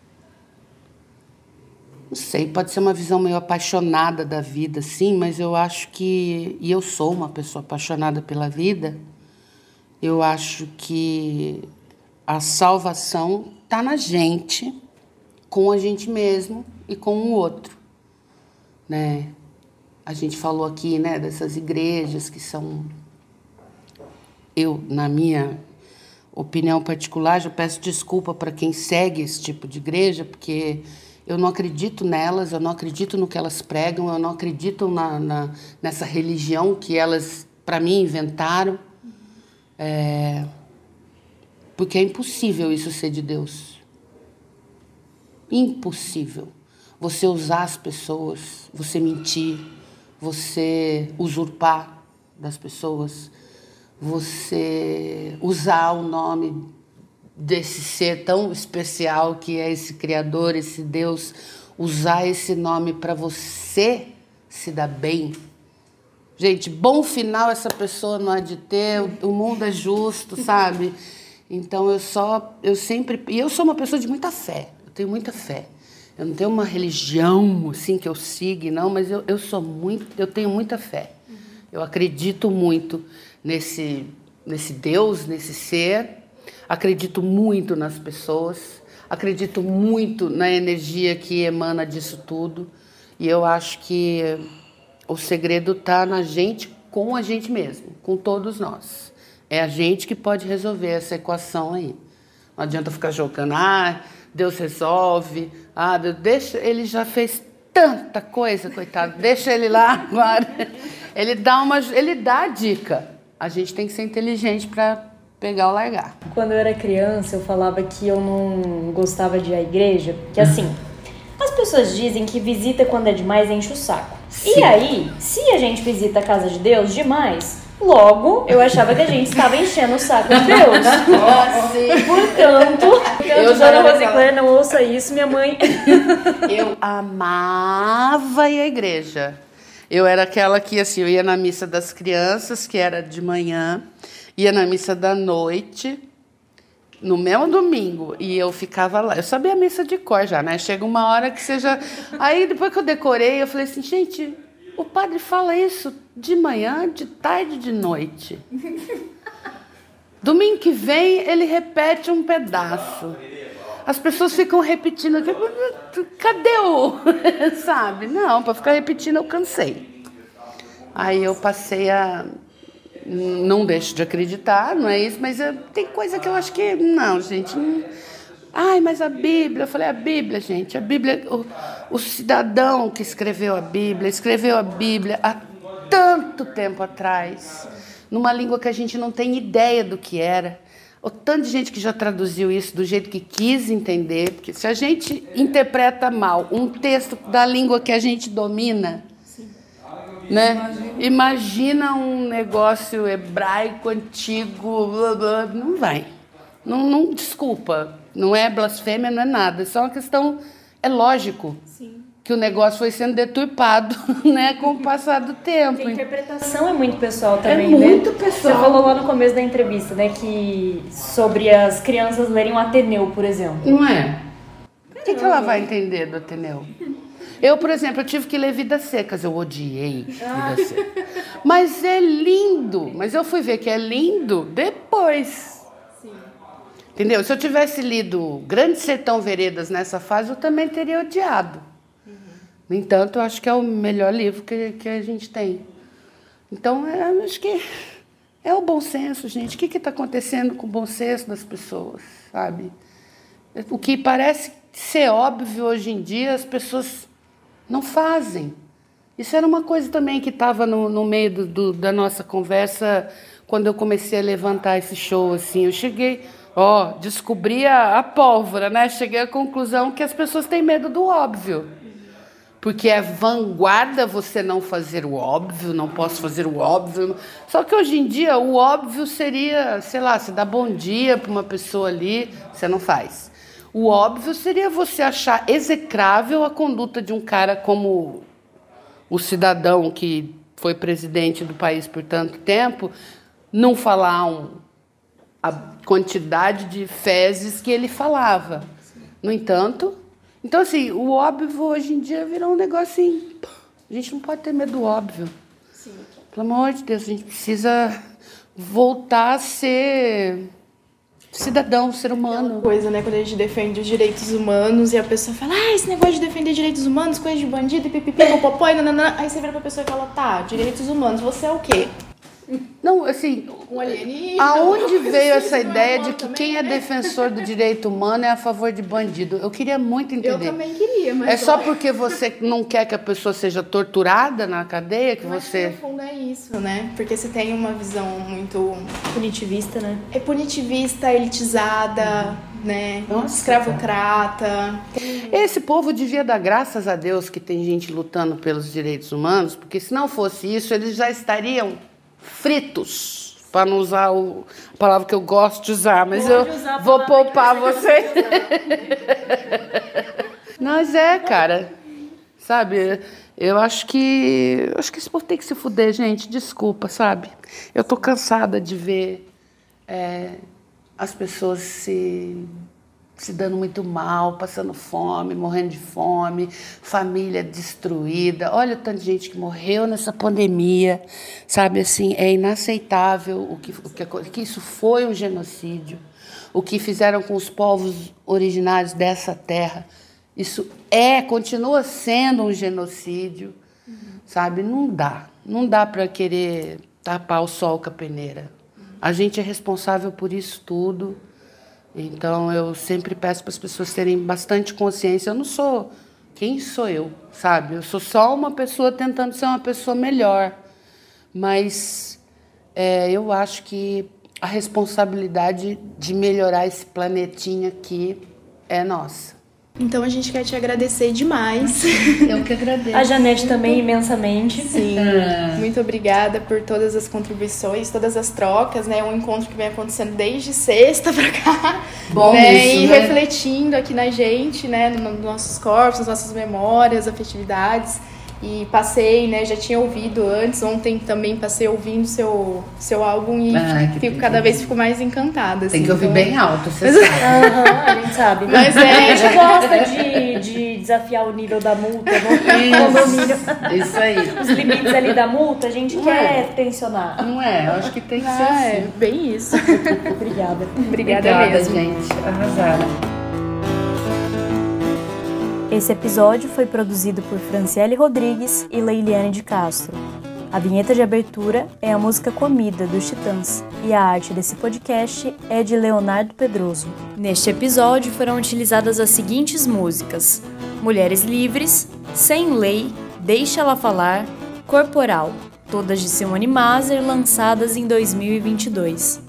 não sei, pode ser uma visão meio apaixonada da vida, sim, mas eu acho que. E eu sou uma pessoa apaixonada pela vida. Eu acho que a salvação está na gente, com a gente mesmo e com o outro. Né? A gente falou aqui né, dessas igrejas que são. Eu, na minha opinião particular, já peço desculpa para quem segue esse tipo de igreja, porque eu não acredito nelas, eu não acredito no que elas pregam, eu não acredito na, na- nessa religião que elas, para mim, inventaram. É, porque é impossível isso ser de Deus. Impossível. Você usar as pessoas, você mentir, você usurpar das pessoas, você usar o nome desse ser tão especial que é esse Criador, esse Deus, usar esse nome para você se dar bem. Gente, bom final essa pessoa não há de ter, o- mundo é justo, sabe? Então eu só, eu sempre, e eu sou uma pessoa de muita fé, eu tenho muita fé. Eu não tenho uma religião assim que eu siga, não, mas eu, eu sou muito, eu tenho muita fé. Eu acredito muito nesse, nesse Deus, nesse ser. Acredito muito nas pessoas. Acredito muito na energia que emana disso tudo. E eu acho que o segredo está na gente com a gente mesmo, com todos nós. É a gente que pode resolver essa equação aí. Não adianta ficar jogando, ah, Deus resolve, ah, Deus, deixa, ele já fez tanta coisa, coitado, deixa ele lá agora. Ele dá uma, ele dá a dica. A gente tem que ser inteligente para pegar ou largar. Quando eu era criança, eu falava que eu não gostava de ir à igreja, que assim, as pessoas dizem que visita quando é demais enche o saco. Sim. E aí, se a gente visita a casa de Deus demais, logo eu achava que a gente estava enchendo o saco de Deus. Portanto, Eu Dona Rosicléia, não ouça isso, minha mãe. Eu amava ir à igreja. Eu era aquela que, assim, eu ia na missa das crianças, que era de manhã, ia na missa da noite, no mesmo domingo, e eu ficava lá. Eu sabia a missa de cor já, né? Chega uma hora que já. Aí, depois que eu decorei, eu falei assim, gente, o padre fala isso de manhã, de tarde, de noite. Domingo que vem, ele repete um pedaço. As pessoas ficam repetindo cadê o. Sabe? Não, para ficar repetindo eu cansei. Aí eu passei a. Não deixo de acreditar, não é isso, mas eu- tem coisa que eu acho que. Não, gente. Não... Ai, mas a Bíblia, eu falei, a Bíblia, gente, a Bíblia, o, o cidadão que escreveu a Bíblia, escreveu a Bíblia há tanto tempo atrás, numa língua que a gente não tem ideia do que era. O tanto de gente que já traduziu isso do jeito que quis entender, porque se a gente interpreta mal um texto da língua que a gente domina, né? Imagina um negócio hebraico antigo, blá, blá, não vai. Não, não desculpa, não é blasfêmia, não é nada. É só uma questão, é lógico que o negócio foi sendo deturpado, né, com o passar do tempo. A interpretação é muito pessoal também, É muito né? pessoal. Você falou lá no começo da entrevista, né, que sobre as crianças lerem o Ateneu, por exemplo. Não é? O que, que ela vai entender do Ateneu? Eu, por exemplo, eu tive que ler Vidas Secas, eu odiei Vidas Secas. Mas é lindo, mas eu fui ver que é lindo depois. Entendeu? Se eu tivesse lido Grande Sertão Veredas nessa fase, eu também teria odiado. No entanto, eu acho que é o melhor livro que, que a gente tem. Então, é, acho que é o bom senso, gente. O que está acontecendo com o bom senso das pessoas, sabe? O que parece ser óbvio hoje em dia, as pessoas não fazem. Isso era uma coisa também que estava no, no meio do, do- da nossa conversa quando eu comecei a levantar esse show. Assim, eu cheguei, ó, descobri a, a pólvora, né? Cheguei à conclusão que as pessoas têm medo do óbvio. Porque é vanguarda você não fazer o óbvio, não posso fazer o óbvio. Só que hoje em dia o óbvio seria, sei lá, você dá bom dia para uma pessoa ali, você não faz. O óbvio seria você achar execrável a conduta de um cara como o cidadão que foi presidente do país por tanto tempo, não falar um, a quantidade de fezes que ele falava. No entanto, então assim, o óbvio hoje em dia virou um negócio assim, a gente não pode ter medo do óbvio. Pelo amor de Deus, a gente precisa voltar a ser cidadão, ser humano. Coisa, né? Quando a gente defende os direitos humanos e a pessoa fala, ah, esse negócio de defender direitos humanos, coisa de bandido, pipipi, popopó, e nananã. Aí você vira pra pessoa e fala, tá, direitos humanos, você é o quê? Não, assim, Um? Aonde veio essa ideia de que quem é defensor do direito humano é a favor de bandido? Eu queria muito Eu entender. também queria, mas. É só porque você não quer que a pessoa seja torturada na cadeia que eu que você. no fundo é isso, né? Porque você tem uma visão muito Punitivista, né? é punitivista, elitizada, né? Nossa, Escravocrata. Esse povo devia dar graças a Deus que tem gente lutando pelos direitos humanos, porque se não fosse isso, eles já estariam fritos. Para não usar o, a palavra que eu gosto de usar, mas eu usar a vou poupar você. Mas é, cara. Sabe? Eu acho que. eu acho que esse povo tem que se fuder, gente. Desculpa, sabe? Eu tô cansada de ver é, as pessoas se, se dando muito mal, passando fome, morrendo de fome, família destruída. Olha o tanto de gente que morreu nessa pandemia, sabe? Assim, é inaceitável o que, o que, que isso foi um genocídio. O que fizeram com os povos originários dessa terra. Isso é, continua sendo um genocídio, sabe? Não dá. Não dá para querer tapar o sol com a peneira. A gente é responsável por isso tudo. Então eu sempre peço para as pessoas terem bastante consciência. Eu não sou quem sou eu, sabe? Eu sou só uma pessoa tentando ser uma pessoa melhor. Mas é, eu acho que a responsabilidade de melhorar esse planetinha aqui é nossa. Então a gente quer te agradecer demais. Eu que agradeço. A Janete também imensamente. Sim. Muito obrigada por todas as contribuições, todas as trocas, né? Um encontro que vem acontecendo desde sexta pra cá. Bom né? isso, e né? refletindo aqui na gente, né? no- Nos nossos corpos, nas nossas memórias, afetividades. E passei, né? Já tinha ouvido antes, ontem também passei ouvindo seu, seu álbum e que fico cada vez fico mais encantada. Tem assim, que ouvir então- bem alto, você sabe. Aham, a gente sabe. Mas é- A gente gosta de, de desafiar o nível da multa no condomínio. Isso aí. Os limites ali da multa, a gente quer tensionar. Não é? Eu acho que tem que ser Ah, é, assim. bem isso. Obrigada. Obrigada, Obrigada, mesmo. gente. Arrasaram. Esse episódio foi produzido por Franciele Rodrigues e Leiliane de Castro. A vinheta de abertura é a música Comida dos Titãs e a arte desse podcast é de Leonardo Pedroso. Neste episódio foram utilizadas as seguintes músicas: Mulheres Livres, Sem Lei, Deixa Ela Falar, Corporal, todas de Simone Mazer lançadas em 2022.